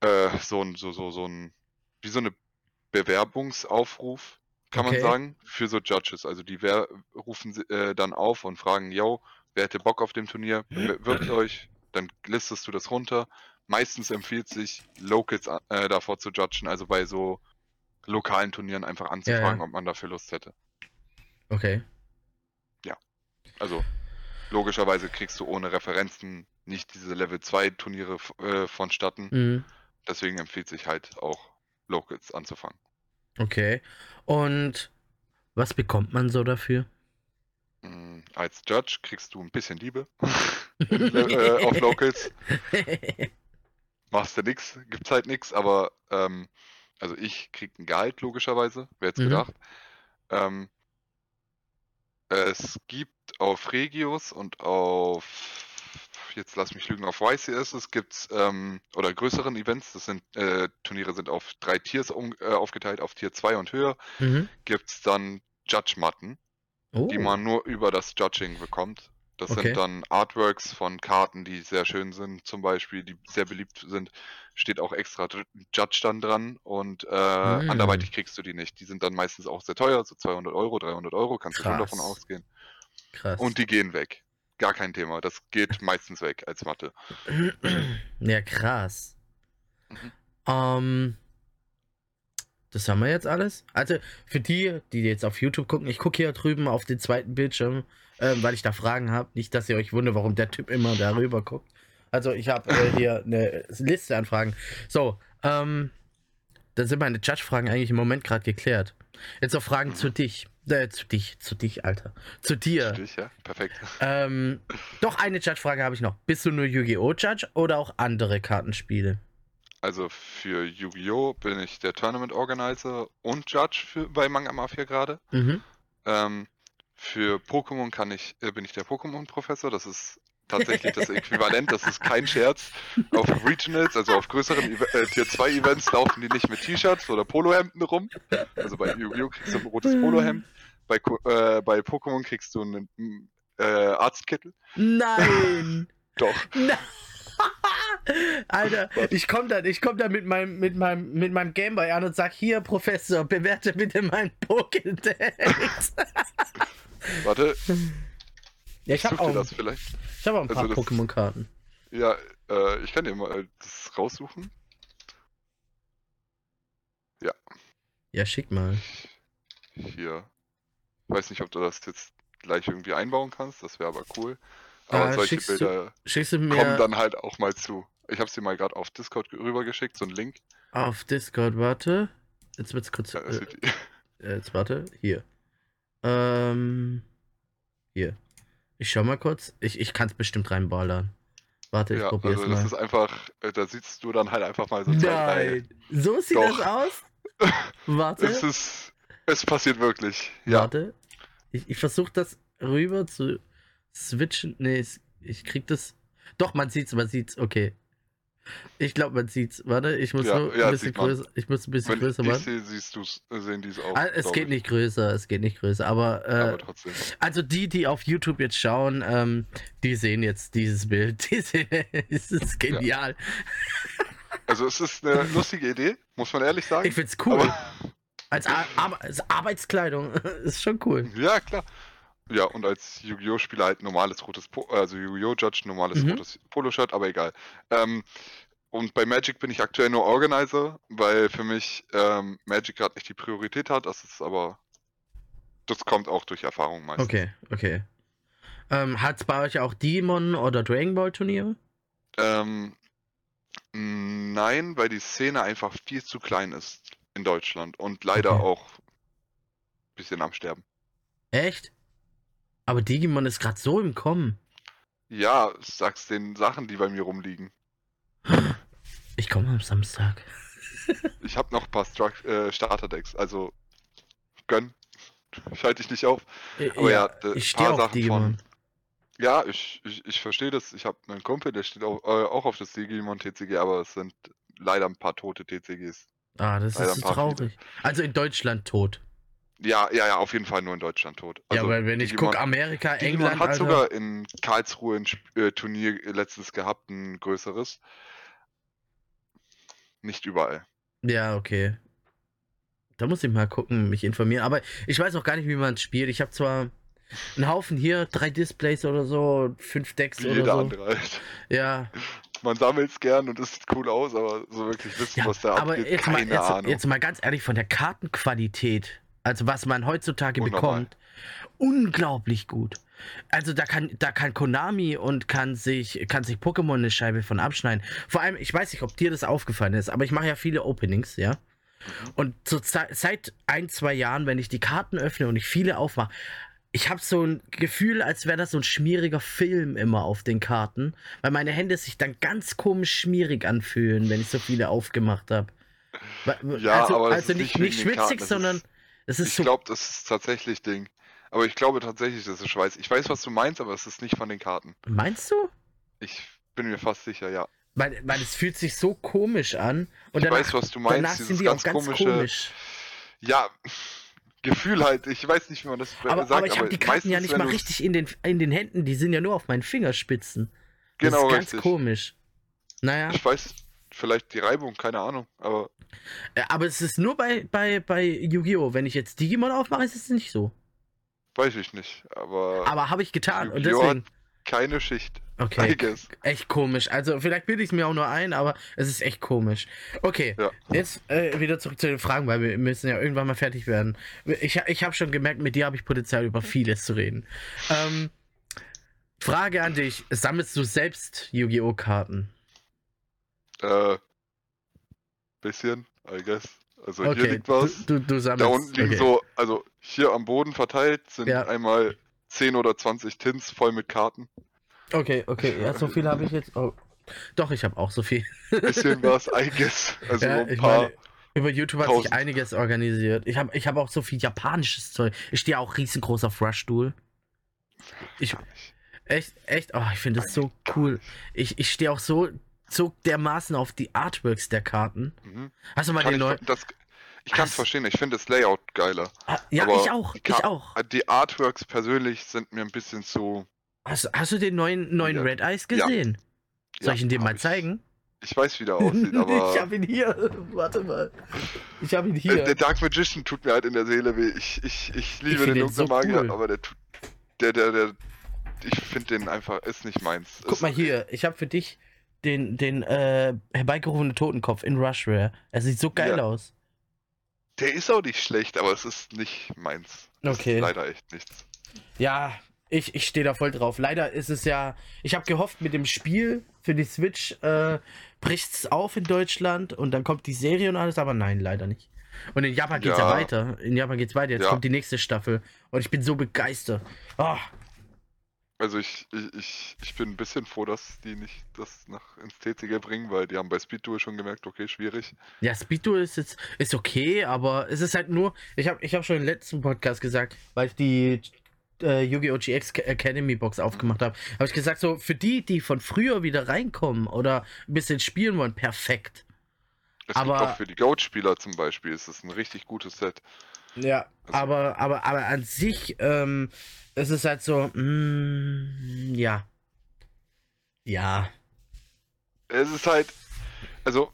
äh, so ein, so, so, so ein, wie so eine Bewerbungsaufruf, kann Okay. man sagen, für so Judges. Also die wer rufen äh, dann auf und fragen, yo, wer hätte Bock auf dem Turnier, bewirbt <clears throat> euch, dann listest du das runter. Meistens empfiehlt sich, Locals äh, davor zu judgen, also bei so lokalen Turnieren einfach anzufragen, ja. ob man dafür Lust hätte. Okay. Also logischerweise kriegst du ohne Referenzen nicht diese Level 2 Turniere äh, vonstatten. Mhm. Deswegen empfiehlt sich halt auch Locals anzufangen. Okay. Und was bekommt man so dafür? Mm, Als Judge kriegst du ein bisschen Liebe <laughs> <laughs> äh, auf Locals. <laughs> Machst du nix, gibt's halt nix, aber ähm, also ich krieg ein Gehalt logischerweise, wer jetzt Mhm. gedacht. Ähm, es gibt auf Regios und auf, jetzt lass mich lügen, auf YCS es gibt's, ähm, oder größeren Events, das sind, äh, Turniere sind auf drei Tiers um, äh, aufgeteilt, auf Tier 2 und höher, mhm. gibt's dann Judge-Matten, oh. die man nur über das Judging bekommt. Das Okay. sind dann Artworks von Karten, die sehr schön sind, zum Beispiel, die sehr beliebt sind. Steht auch extra Judge dann dran und äh, Mm. anderweitig kriegst du die nicht. Die sind dann meistens auch sehr teuer, so 200 Euro, 300 Euro, kannst du schon davon ausgehen. Krass. Und die gehen weg. Gar kein Thema. Das geht <laughs> meistens weg als Mathe. <clears throat> ja, krass. Mhm. Ähm, das haben wir jetzt alles. Also für die, die jetzt auf YouTube gucken, ich gucke hier drüben auf den zweiten Bildschirm, ähm, weil ich da Fragen habe. Nicht, dass ihr euch wundert, warum der Typ immer darüber guckt. Also ich habe äh, hier eine Liste an Fragen. So, ähm, dann sind meine Judge-Fragen eigentlich im Moment gerade geklärt. Jetzt noch Fragen zu dich. Äh, zu dich, zu dich, Alter. Zu dir. Dich, ja? Perfekt. Ähm, doch eine Judge-Frage habe ich noch. Bist du nur Yu-Gi-Oh! Judge oder auch andere Kartenspiele? Also für Yu-Gi-Oh! bin ich der Tournament Organizer und Judge für, bei Manga Mafia gerade. Mhm. Ähm, Für Pokémon kann ich, äh, bin ich der Pokémon-Professor. Das ist tatsächlich das Äquivalent, das ist kein Scherz. Auf Regionals, also auf größeren äh, Tier 2 Events, laufen die nicht mit T-Shirts oder Polohemden rum. Also bei Yu-Gi-Oh! kriegst du ein rotes Polohemd. Bei, äh, bei Pokémon kriegst du einen äh, Arztkittel. Nein! <laughs> Doch. Na- Alter, ich komm dann, ich komm dann mit meinem, mit meinem, mit meinem Gameboy an und sag, hier, Professor, bewerte bitte meinen Pokédex. Warte, ja, ich hab such auch, das vielleicht. ich hab auch ein paar also Pokémon-Karten. Ja, äh, ich kann dir mal das raussuchen. Ja, schick mal. Hier. Ich weiß nicht, ob du das jetzt gleich irgendwie einbauen kannst, das wäre aber cool. Aber Äh, solche schickst du Bilder Schickst du kommen mir dann halt auch mal zu. Ich habe sie mal gerade auf Discord rübergeschickt, so einen Link. auf Discord, warte. Jetzt wird's kurz. Ja, das Äh, <laughs> jetzt warte, hier. Ähm. Hier. Ich schau mal kurz. Ich, ich kann es bestimmt reinballern. Warte, ich ja, probier's also mal. das ist einfach, äh, da siehst du dann halt einfach mal so zwei. Nein, so sieht Doch. das aus? <laughs> Warte, Es ist, es passiert wirklich. Ja, warte. Ich, ich versuche das rüber zu switchen. Nee, ich krieg das. Doch, man sieht's, man sieht's. Okay. Ich glaube, man sieht's. Warte, ich muss Ja, nur ja, ein bisschen sieht man. größer. Ich muss ein bisschen wenn größer ich machen. sehe, siehst du's, sehen die es auch. Ah, es geht ich. nicht größer, es geht nicht größer, aber, äh, Aber trotzdem. also die, die auf YouTube jetzt schauen, ähm, die sehen jetzt dieses Bild. <laughs> Die sehen, es ist genial. Also es ist eine <laughs> lustige Idee, muss man ehrlich sagen. Ich find's cool. Aber, als, Ar Ar als Arbeitskleidung <laughs> ist schon cool. ja, klar. Ja, und als Yu-Gi-Oh! Spieler halt normales rotes, po also Yu-Gi-Oh! Judge, normales Mhm. rotes Poloshirt, aber egal. Ähm, und bei Magic bin ich aktuell nur Organizer, weil für mich ähm, Magic gerade nicht die Priorität hat. Das ist aber, das kommt auch durch Erfahrung meistens. Okay, okay. Ähm, hat's bei euch auch Demon oder Dragon Ball Turniere? Ähm, nein, weil die Szene einfach viel zu klein ist in Deutschland und leider Okay. auch ein bisschen am Sterben. Echt? Aber Digimon ist gerade so im Kommen. Ja, sag's den Sachen, die bei mir rumliegen. Ich komme am Samstag. Ich habe noch ein paar Struct äh, Starterdecks, also gönn. Ich halte dich nicht auf. Aber ja, d- ich stehe auf Sachen Digimon. von- Ja, ich, ich, ich verstehe das. Ich habe einen Kumpel, der steht auch, äh, auch auf das Digimon TCG, aber es sind leider ein paar tote TCGs. Ah, das Leider ist so traurig. Also in Deutschland tot. Ja, ja, ja, auf jeden Fall nur in Deutschland tot. ja, Also weil wenn ich gucke, Amerika, Digimon England, hat Alter. sogar in Karlsruhe ein äh, Turnier letztens gehabt, ein größeres. Nicht überall. Ja, okay. Da muss ich mal gucken, mich informieren. Aber ich weiß auch gar nicht, wie man es spielt. Ich habe zwar einen Haufen hier, drei Displays oder so, fünf Decks Wie oder jeder so. andere halt. Ja, Man sammelt es gern und es sieht cool aus, aber so wirklich wissen, ja was da aber abgeht, jetzt mal, keine jetzt, Ahnung. jetzt mal ganz ehrlich, von der Kartenqualität, also was man heutzutage Unnormal. bekommt, unglaublich gut. Also da kann, da kann Konami und kann sich, kann sich Pokémon eine Scheibe von abschneiden. Vor allem, ich weiß nicht, ob dir das aufgefallen ist, aber ich mache ja viele Openings, ja. Und Zeit, seit ein, zwei Jahren, wenn ich die Karten öffne und ich viele aufmache, ich habe so ein Gefühl, als wäre das so ein schmieriger Film immer auf den Karten, weil meine Hände sich dann ganz komisch schmierig anfühlen, wenn ich so viele aufgemacht habe. Ja, also, aber also nicht, nicht schwitzig, sondern ist- es ist Ich so. glaube, das ist tatsächlich Ding. Aber ich glaube tatsächlich, das ist Schweiß. Ich weiß, was du meinst, aber es ist nicht von den Karten. Meinst du? Ich bin mir fast sicher, ja. Weil, weil es fühlt sich so komisch an. Und ich danach, weiß, was du danach meinst. sind Dieses die ganz, auch ganz komische, komisch. ja, <laughs> Gefühl halt. Ich weiß nicht, wie man das be- Aber, sagt. aber ich habe die Karten ja nicht mal richtig in den, in den Händen, die sind ja nur auf meinen Fingerspitzen. Das Genau, ist ganz richtig. komisch. Naja, Ich weiß, vielleicht die Reibung, keine Ahnung. Aber äh, aber es ist nur bei, bei, bei Yu-Gi-Oh! Wenn ich jetzt Digimon aufmache, ist es nicht so. weiß ich nicht. Aber, Aber habe ich getan und deswegen. keine Schicht. Okay. Echt komisch. Also, vielleicht bilde ich es mir auch nur ein, aber es ist echt komisch. Okay, Ja. jetzt äh, wieder zurück zu den Fragen, weil wir müssen ja irgendwann mal fertig werden. Ich, ich habe schon gemerkt, mit dir habe ich Potenzial, über vieles zu reden. Ähm, Frage an dich: Sammelst du selbst Yu-Gi-Oh! Karten? Äh, bisschen, I guess. Also hier Okay, liegt was. du, du, du Da sammelst. unten liegen okay. so, also hier am Boden verteilt sind Ja. einmal 10 oder 20 Tins voll mit Karten. Okay, okay, ja, so viel habe ich jetzt. Oh. Doch, ich habe auch so viel. Bisschen was, I guess. Also Ja, ein paar, meine- Über YouTube hat sich einiges organisiert. Ich habe ich hab auch so viel japanisches Zeug. Ich stehe auch riesengroß auf Rush-Duel. Ich, echt, echt, oh, ich finde das so cool. Ich, ich stehe auch so, so dermaßen auf die Artworks der Karten. Mhm. Hast du mal Kann den ich, neuen? das, ich kann es verstehen, ich finde das Layout geiler. Ah, Ja, aber ich auch, die ich auch. Die Artworks persönlich sind mir ein bisschen zu. Hast, hast du den neuen, neuen Ja. Red Eyes Ja. gesehen? Soll Ja, ich ihn dir hab mal ich. zeigen? Ich weiß, wie der <laughs> aussieht, aber. ich habe ihn hier. <laughs> Warte mal. Ich habe ihn Äh, hier. Der Dark Magician tut mir halt in der Seele weh. Ich, ich, ich liebe find den dunklen so Magier, cool. aber der tut. Der, der, der. Ich finde den einfach, ist nicht meins. Guck Ist- mal hier, ich habe für dich den, den äh, herbeigerufenen Totenkopf in Rush Rare. Er sieht so geil Ja. aus. Der ist auch nicht schlecht, aber es ist nicht meins. Das Okay. Ist leider echt nichts. Ja, ich, ich stehe da voll drauf. Leider ist es ja. Ich habe gehofft, mit dem Spiel für die Switch äh, bricht es auf in Deutschland und dann kommt die Serie und alles, aber nein, leider nicht. Und in Japan geht's ja, Ja. weiter. In Japan geht's weiter. Jetzt Ja. kommt die nächste Staffel. Und ich bin so begeistert. Oh, Also ich, ich, ich, ich bin ein bisschen froh, dass die nicht das nach ins TCG bringen, weil die haben bei Speed Duel schon gemerkt, okay, schwierig. Ja, Speed Duel ist jetzt ist okay, aber es ist halt nur, ich habe ich hab schon im letzten Podcast gesagt, weil ich die äh, Yu-Gi-Oh! GX Academy Box aufgemacht habe, habe ich gesagt, so für die, die von früher wieder reinkommen oder ein bisschen spielen wollen, perfekt. Es Aber- gibt auch für die Goat-Spieler zum Beispiel, ist es ein richtig gutes Set. Ja, Also- aber, aber, aber an sich ähm, es ist halt so, mm, ja. Ja. Es ist halt, also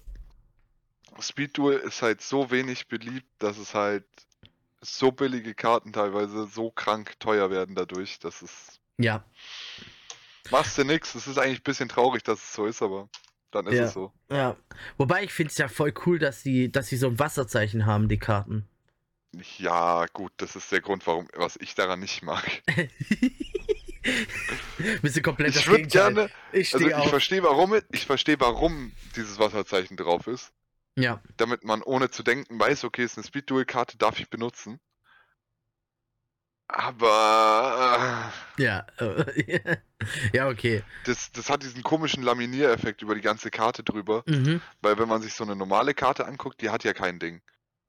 Speed Duel ist halt so wenig beliebt, dass es halt so billige Karten teilweise so krank teuer werden dadurch, dass es Ja. machst du nix. Es ist eigentlich ein bisschen traurig, dass es so ist, aber dann ist Ja. es so. Ja. Wobei ich finde es ja voll cool, dass sie, dass sie so ein Wasserzeichen haben, die Karten. Ja, gut, das ist der Grund, warum was ich daran nicht mag. <laughs> Bist du komplett Ich würde gerne, Ich also ich verstehe warum, ich verstehe warum dieses Wasserzeichen drauf ist, Ja. damit man ohne zu denken weiß, okay, ist eine Speed Duel Karte, darf ich benutzen. Aber Ja. äh, <laughs> ja, okay. das, das hat diesen komischen Laminiereffekt über die ganze Karte drüber, Mhm. weil wenn man sich so eine normale Karte anguckt, die hat ja kein Ding.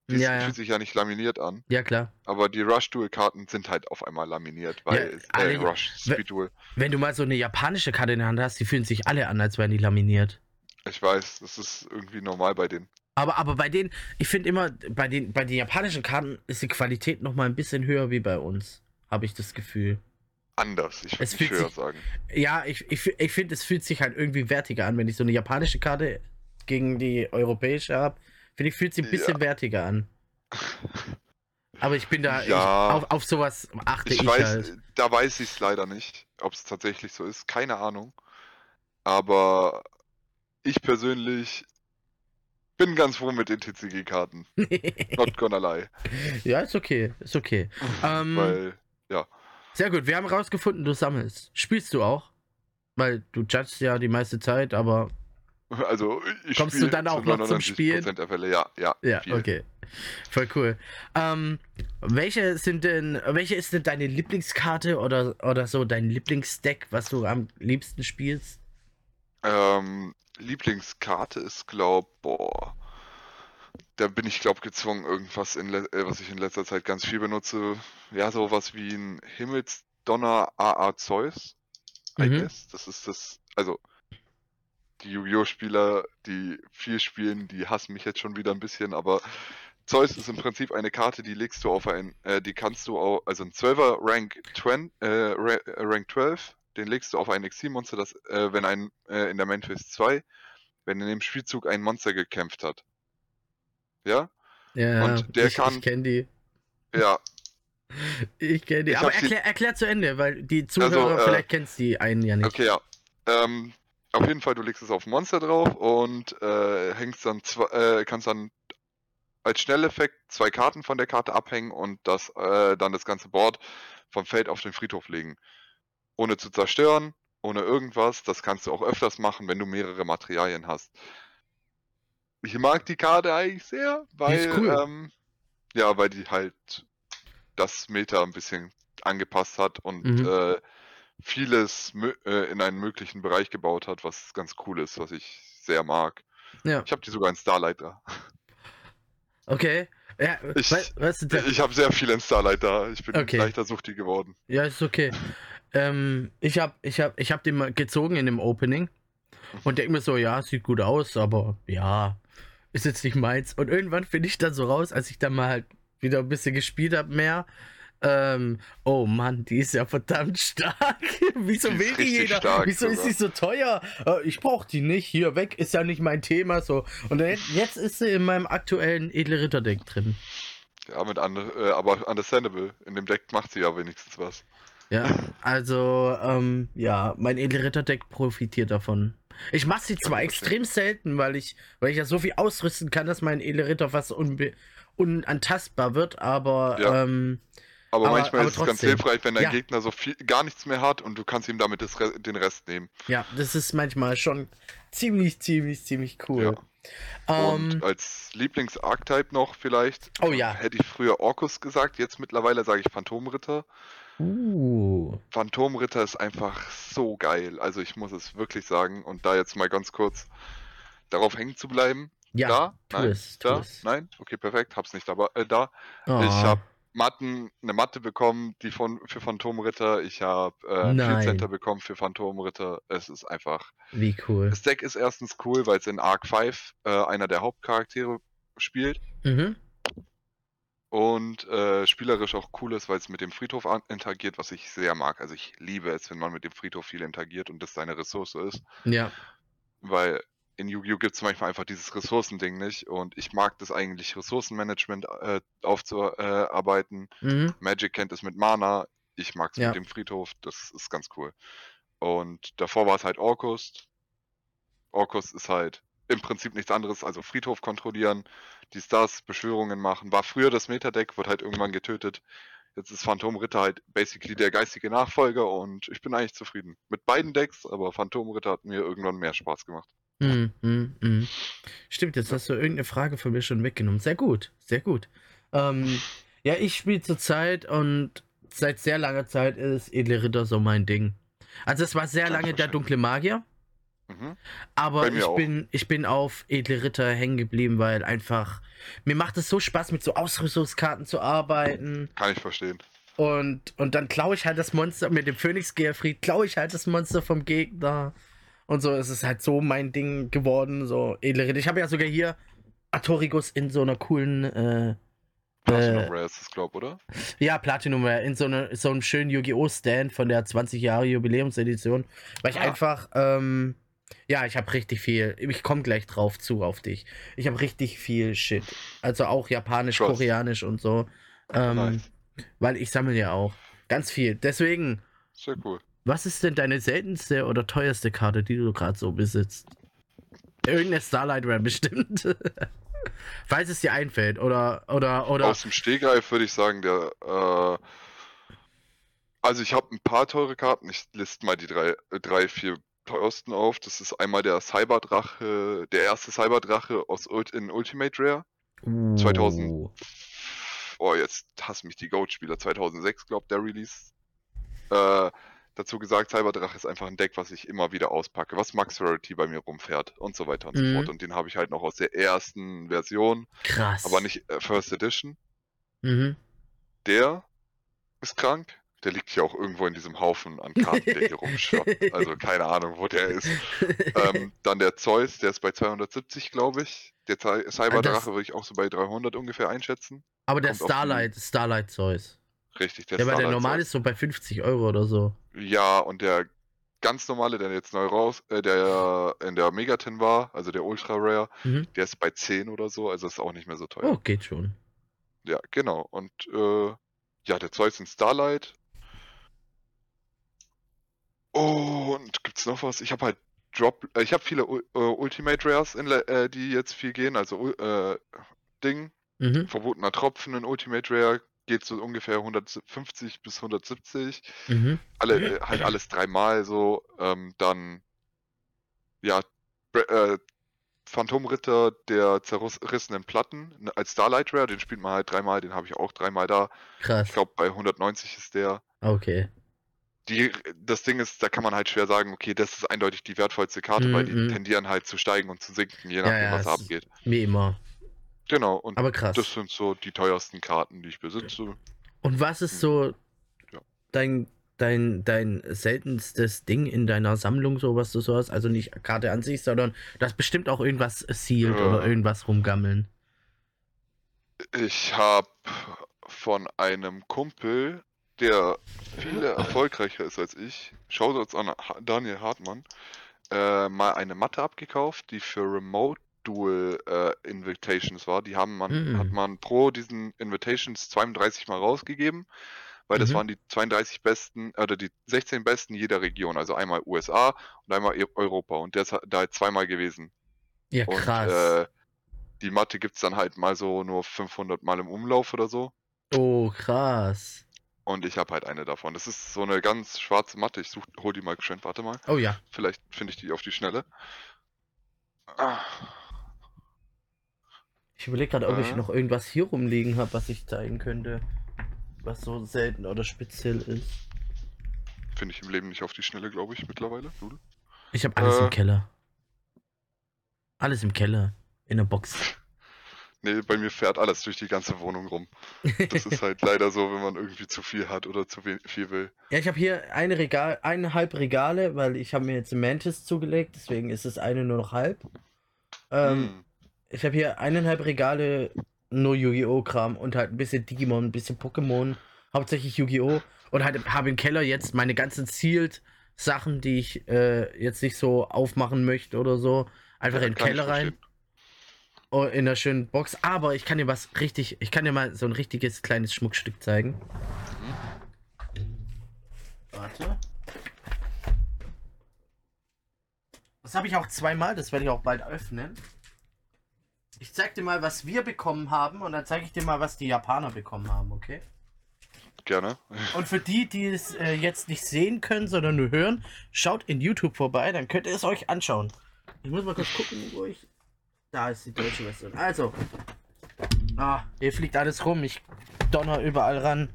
Die Ja, ja. fühlt sich ja nicht laminiert an, Ja, klar. aber die Rush Duel Karten sind halt auf einmal laminiert, weil äh, alle- Rush we- Speed Duel. Wenn du mal so eine japanische Karte in der Hand hast, die fühlen sich alle an, als wären die laminiert. Ich weiß, das ist irgendwie normal bei denen. Aber, aber bei denen, ich finde immer, bei den, bei den japanischen Karten ist die Qualität noch mal ein bisschen höher wie bei uns. Habe ich das Gefühl. Anders, ich würde Es nicht höher sich- sagen. Ja, ich, ich, ich finde, es fühlt sich halt irgendwie wertiger an, wenn ich so eine japanische Karte gegen die europäische habe. Finde ich, fühlt sich ein bisschen Ja. wertiger an. Aber ich bin da, Ja. ich, auf, auf sowas achte ich, Ich weiß, halt. da weiß ich es leider nicht, ob es tatsächlich so ist, keine Ahnung. Aber ich persönlich bin ganz froh mit den TCG-Karten. <laughs> Not gonna lie. ja, ist okay, ist okay. Ähm, Weil, Sehr gut, wir haben rausgefunden, du sammelst. Spielst du auch? Weil du judgst ja die meiste Zeit, aber also ich Kommst du dann auch noch zum 99% Spielen? der Fälle, ja, ja. ja, viel. okay. Voll cool. Ähm, welche sind denn, welche ist denn deine Lieblingskarte oder, oder so dein Lieblingsdeck, was du am liebsten spielst? Ähm, Lieblingskarte ist, glaub, boah. Da bin ich, glaub, gezwungen, irgendwas, in äh, was ich in letzter Zeit ganz viel benutze. Ja, sowas wie ein Himmelsdonner AA Zeus. I Mhm. guess. Das ist das, also die Yu-Gi-Oh! Spieler, die viel spielen, die hassen mich jetzt schon wieder ein bisschen, aber Zeus ist im Prinzip eine Karte, die legst du auf ein, äh, die kannst du auch, also ein 12er Rank, 20, äh, äh, Rank 12, den legst du auf ein Exil-Monster, das, äh, wenn ein, äh, in der Main Phase 2, wenn in dem Spielzug ein Monster gekämpft hat. Ja? Ja, Und der ich, kann- ich kenne die. Ja, <laughs> Ich kenne die. Ich Aber hab sie- erklär, erklär zu Ende, weil die Zuhörer, äh, vielleicht kennst die einen ja nicht. Okay, ja. Ähm, auf jeden Fall, du legst es auf Monster drauf und äh, hängst dann zwei, äh, kannst dann als Schnelleffekt zwei Karten von der Karte abhängen und das äh, dann das ganze Board vom Feld auf den Friedhof legen. Ohne zu zerstören, ohne irgendwas. Das kannst du auch öfters machen, wenn du mehrere Materialien hast. Ich mag die Karte eigentlich sehr, weil cool. ähm, ja, weil die halt das Meta ein bisschen angepasst hat und Mhm. äh, vieles äh, in einen möglichen Bereich gebaut hat, was ganz cool ist, was ich sehr mag. Ja. Ich habe die sogar in Starlighter. Okay. Ja, Ich- wei- weißt du, Ich habe sehr viel in Starlight da. Ich bin Okay. leichter Suchti geworden. ja, ist okay. Ähm, ich hab, ich hab, ich hab den mal gezogen in dem Opening und denk mir so, ja, sieht gut aus, aber ja, ist jetzt nicht meins. Und irgendwann finde ich dann so raus, als ich dann mal halt wieder ein bisschen gespielt habe, mehr. Ähm, oh Mann, die ist ja verdammt stark. <laughs> Wieso Die ist will die jeder? stark Wieso ist sogar. sie so teuer? Äh, ich brauch die nicht. Hier weg ist ja nicht mein Thema. So. Und dann, jetzt ist sie in meinem aktuellen edle Ritter-Deck drin. Ja, mit under, äh, aber understandable. In dem Deck macht sie ja wenigstens was. Ja, also, ähm, ja, mein edle Ritter-Deck profitiert davon. Ich mache sie zwar extrem selten, weil ich, weil ich ja so viel ausrüsten kann, dass mein edle Ritter fast unantastbar wird, aber Ja. ähm, Aber, Aber- manchmal aber ist es ganz hilfreich, wenn dein Ja. Gegner so viel, gar nichts mehr hat und du kannst ihm damit das, den Rest nehmen. ja, das ist manchmal schon ziemlich, ziemlich, ziemlich cool. Ähm, Und als Lieblings-Archetype noch vielleicht. Oh ja. Hätte ich früher Orkus gesagt, jetzt mittlerweile sage ich Phantomritter. uh, Phantomritter ist einfach so geil. Also ich muss es wirklich sagen. Und da jetzt mal ganz kurz darauf hängen zu bleiben. ja, da? tu Nein? es, tu da? es. Nein? Okay, perfekt. Hab's nicht aber äh, da. Oh, Ich habe Matten, eine Matte bekommen, die von für Phantomritter. Ich habe äh, ein Nein. Field Center bekommen für Phantomritter. Es ist einfach. wie cool. Das Deck ist erstens cool, weil es in Arc 5 äh, einer der Hauptcharaktere spielt Mhm. und äh, spielerisch auch cool ist, weil es mit dem Friedhof interagiert, was ich sehr mag. Also ich liebe es, wenn man mit dem Friedhof viel interagiert und das seine Ressource ist, Ja, weil in Yu-Gi-Oh! gibt es manchmal einfach dieses Ressourcending nicht und ich mag das eigentlich, Ressourcenmanagement äh, aufzuarbeiten. mhm. Magic kennt es mit Mana, ich mag es Ja. mit dem Friedhof, das ist ganz cool. Und davor war es halt Orkus. Orkus ist halt im Prinzip nichts anderes, also Friedhof kontrollieren, die Stars, Beschwörungen machen. War früher das Metadeck, wird halt irgendwann getötet. Jetzt ist Phantomritter halt basically der geistige Nachfolger und ich bin eigentlich zufrieden. Mit beiden Decks, aber Phantomritter hat mir irgendwann mehr Spaß gemacht. Mhm, mhm. Stimmt, jetzt hast du irgendeine Frage von mir schon weggenommen. Sehr gut, sehr gut. Ähm, ja, ich spiele zurzeit und seit sehr langer Zeit ist Edle Ritter so mein Ding. Also es war sehr lange der dunkle Magier, Mhm. aber ich auch. bin, ich bin auf Edle Ritter hängen geblieben, weil einfach mir macht es so Spaß, mit so Ausrüstungskarten zu arbeiten. Kann ich verstehen. Und, und dann klaue ich halt das Monster, mit dem Phönix Gearfried klaue ich halt das Monster vom Gegner. Und so ist es halt so mein Ding geworden, so edle Ritter. Ich habe ja sogar hier Atorigus in so einer coolen, äh, Platinum äh, Rare ist es, glaub, oder? ja, Platinum, äh, in so, einer so einem schönen Yu-Gi-Oh! Stand von der 20 Jahre Jubiläumsedition. Weil ich Ah. einfach, ähm, ja, ich habe richtig viel, ich komme gleich drauf zu auf dich. Ich habe richtig viel Shit. Also auch japanisch, Krass. koreanisch und so. Ähm, Nice. Weil ich sammle ja auch ganz viel. Deswegen, Sehr cool. Was ist denn deine seltenste oder teuerste Karte, die du gerade so besitzt? Irgendeine Starlight Rare bestimmt. <laughs> Falls es dir einfällt. Oder, oder, oder. Aus dem Stegreif würde ich sagen, der. Äh, also ich habe ein paar teure Karten. Ich liste mal die drei, drei, vier teuersten auf. Das ist einmal der Cyberdrache, der erste Cyberdrache aus Ult in Ultimate Rare. 2000. Uh, Oh, jetzt hassen mich die Goat-Spieler. 2006, glaubt der Release. Äh, dazu gesagt, Cyberdrache ist einfach ein Deck, was ich immer wieder auspacke, was Max Rarity bei mir rumfährt und so weiter und Mhm. so fort. Und den habe ich halt noch aus der ersten Version, Krass. aber nicht äh, First Edition. Mhm. Der ist krank. Der liegt hier auch irgendwo in diesem Haufen an Karten, der hier rumschwappt. <laughs> Also keine Ahnung, wo der ist. Ähm, dann der Zeus, der ist bei 270, glaube ich. Der Cy- Cyberdrache würde ich auch so bei 300 ungefähr einschätzen. aber der kommt Starlight, Starlight Zeus. Richtig, der Der, weil der Starlight normal Zeus. ist so bei 50 Euro oder so. Ja, und der ganz normale, der jetzt neu raus, äh, der in der Megatin war, also der Ultra Rare, Mhm. der ist bei 10 oder so, also ist auch nicht mehr so teuer. Oh, geht schon. Ja, genau. Und äh, ja, der Zeus in Starlight. Oh, und gibt's noch was? Ich habe halt Drop, äh, ich habe viele Ul- äh, Ultimate Rares, in, le- äh, die jetzt viel gehen, also Ul- äh, Ding, Mhm. verbotener Tropfen in Ultimate Rare geht so ungefähr 150 bis 170. Mhm. alle, äh, halt alles dreimal so. Ähm, dann, ja, äh, Phantomritter der zerrissenen Platten ne, als Starlight Rare, den spielt man halt dreimal, den habe ich auch dreimal da. Krass. Ich glaube, bei 190 ist der. Okay. Die, das Ding ist, da kann man halt schwer sagen, okay, das ist eindeutig die wertvollste Karte, weil die Mhm. tendieren halt zu steigen und zu sinken, je Ja, nachdem, ja, was da es- abgeht. Wie immer. Genau, und Aber krass. das sind so die teuersten Karten, die ich besitze. Und was ist so Ja. dein, dein, dein seltenstes Ding in deiner Sammlung, so was du so hast? Also nicht Karte an sich, sondern das bestimmt auch irgendwas sealed Ja. oder irgendwas rumgammeln. Ich habe von einem Kumpel, der viel erfolgreicher ist als ich, Shoutouts an Daniel Hartmann, äh, mal eine Matte abgekauft, die für Remote Duel äh, Invitations war. Die haben man, Mhm. hat man pro diesen Invitations 32 Mal rausgegeben, weil das Mhm. waren die 32 besten, oder die 16 besten jeder Region. Also einmal USA und einmal E- Europa. Und der ist halt da zweimal gewesen. Ja, Und krass. äh, die Matte gibt es dann halt mal so nur 500 Mal im Umlauf oder so. oh, krass. Und ich habe halt eine davon. Das ist so eine ganz schwarze Matte. Ich such, hol die mal geschwind. Warte mal. Oh ja. Vielleicht finde ich die auf die Schnelle. Ah, Ich überlege gerade, ob ich Äh. noch irgendwas hier rumliegen habe, was ich zeigen könnte. Was so selten oder speziell ist. Finde ich im Leben nicht auf die Schnelle, glaube ich, mittlerweile. Dudel. Ich habe alles Äh. im Keller. Alles im Keller. In der Box. <laughs> Nee, bei mir fährt alles durch die ganze Wohnung rum. Das ist halt <laughs> leider so, wenn man irgendwie zu viel hat oder zu viel will. Ja, ich habe hier eine Regal, eineinhalb Regale, weil ich habe mir jetzt ein Mantis zugelegt, deswegen ist das eine nur noch halb. Ähm, Hm. Ich habe hier eineinhalb Regale nur Yu-Gi-Oh! Kram und halt ein bisschen Digimon, ein bisschen Pokémon, hauptsächlich Yu-Gi-Oh! Und halt habe im Keller jetzt meine ganzen Sealed Sachen, die ich äh, jetzt nicht so aufmachen möchte oder so, einfach Ja, in den Keller rein. Oh, in einer schönen Box. Aber ich kann dir was richtig, ich kann dir mal so ein richtiges kleines Schmuckstück zeigen. Warte. Das habe ich auch zweimal, das werde ich auch bald öffnen. Ich zeig dir mal, was wir bekommen haben und dann zeige ich dir mal, was die Japaner bekommen haben, okay? Gerne. Und für die, die es äh, jetzt nicht sehen können, sondern nur hören, schaut in YouTube vorbei, dann könnt ihr es euch anschauen. Ich muss mal kurz gucken, wo ich. Da ist die deutsche Version. Also. Ah, hier fliegt alles rum. Ich donner überall ran.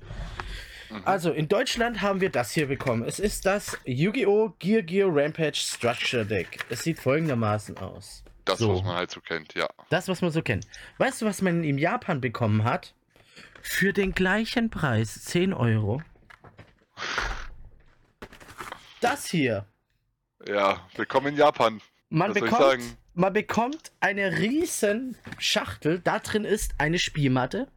Mhm. Also, in Deutschland haben wir das hier bekommen. Es ist das Yu-Gi-Oh! Gear Gear Rampage Structure Deck. Es sieht folgendermaßen aus. Das, so. was man halt so kennt, ja. Das, was man so kennt. Weißt du, was man in Japan bekommen hat? Für den gleichen Preis, 10 Euro. Das hier. Ja, willkommen in Japan. Man Was bekommt, man bekommt eine riesen Schachtel. Da drin ist eine Spielmatte.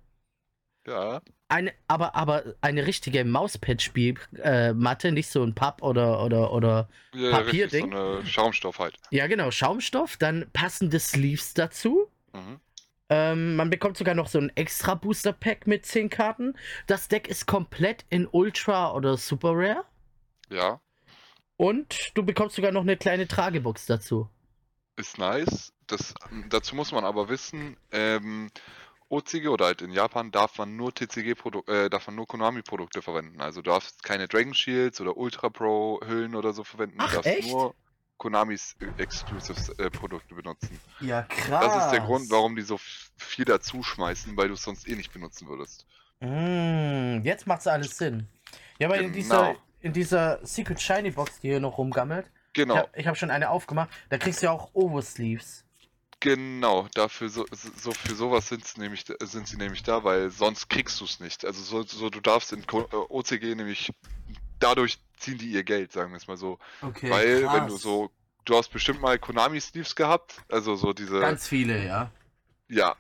Ja. Eine, aber, aber eine richtige Mauspad-Spielmatte, äh, nicht so ein Papp oder, oder, oder. ja Papierding? So eine Schaumstoff halt. Ja, genau, Schaumstoff. Dann passende Sleeves dazu. Mhm. Ähm, man bekommt sogar noch so ein extra Booster Pack mit 10 Karten. Das Deck ist komplett in Ultra oder Super Rare. Ja, Und du bekommst sogar noch eine kleine Tragebox dazu. ist nice. Das, dazu muss man aber wissen, ähm, OCG oder halt in Japan darf man nur TCG-Produkte, äh, darf man nur Konami-Produkte verwenden. Also du darfst keine Dragon Shields oder Ultra Pro Hüllen oder so verwenden. Ach, du darfst echt? nur Konamis äh, Exclusive äh, Produkte benutzen. Ja, krass. Das ist der Grund, warum die so viel dazu schmeißen, weil du es sonst eh nicht benutzen würdest. Mm, jetzt macht's alles Sinn. Ja, weil in Genau. dieser, in dieser Secret Shiny Box, die hier noch rumgammelt, Genau, ich habe hab schon eine aufgemacht, da kriegst du ja auch Oversleeves. Genau. Dafür so, so für sowas sind's nämlich, sind sie nämlich da, weil sonst kriegst du es nicht. Also so, so du darfst in Ko- äh, OCG nämlich dadurch ziehen die ihr Geld, sagen wir es mal so. Okay. Weil wenn du so, du hast bestimmt mal Konami Sleeves gehabt, also so diese, Ganz viele, ja. ja,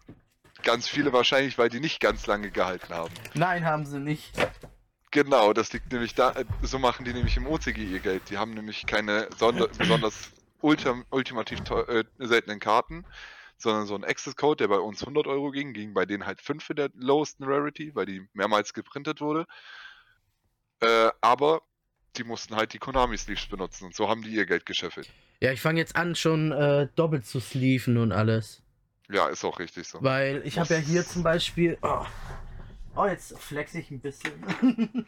ganz viele wahrscheinlich, weil die nicht ganz lange gehalten haben. Nein, haben sie nicht. Genau, das liegt nämlich da, so machen die nämlich im OCG ihr Geld. Die haben nämlich keine sonder, <clears throat> besonders ultim, ultimativ äh, seltenen Karten, sondern so ein Access Code, der bei uns 100 Euro ging, ging bei denen halt 5 in der lowsten Rarity, weil die mehrmals geprintet wurde. Äh, aber die mussten halt die Konami Sleeves benutzen und so haben die ihr Geld gescheffelt. Ja, ich fange jetzt an, schon äh, doppelt zu sleeven und alles. Ja, ist auch richtig so. Weil ich habe ja hier zum Beispiel. Oh, oh jetzt flex ich ein bisschen. <laughs>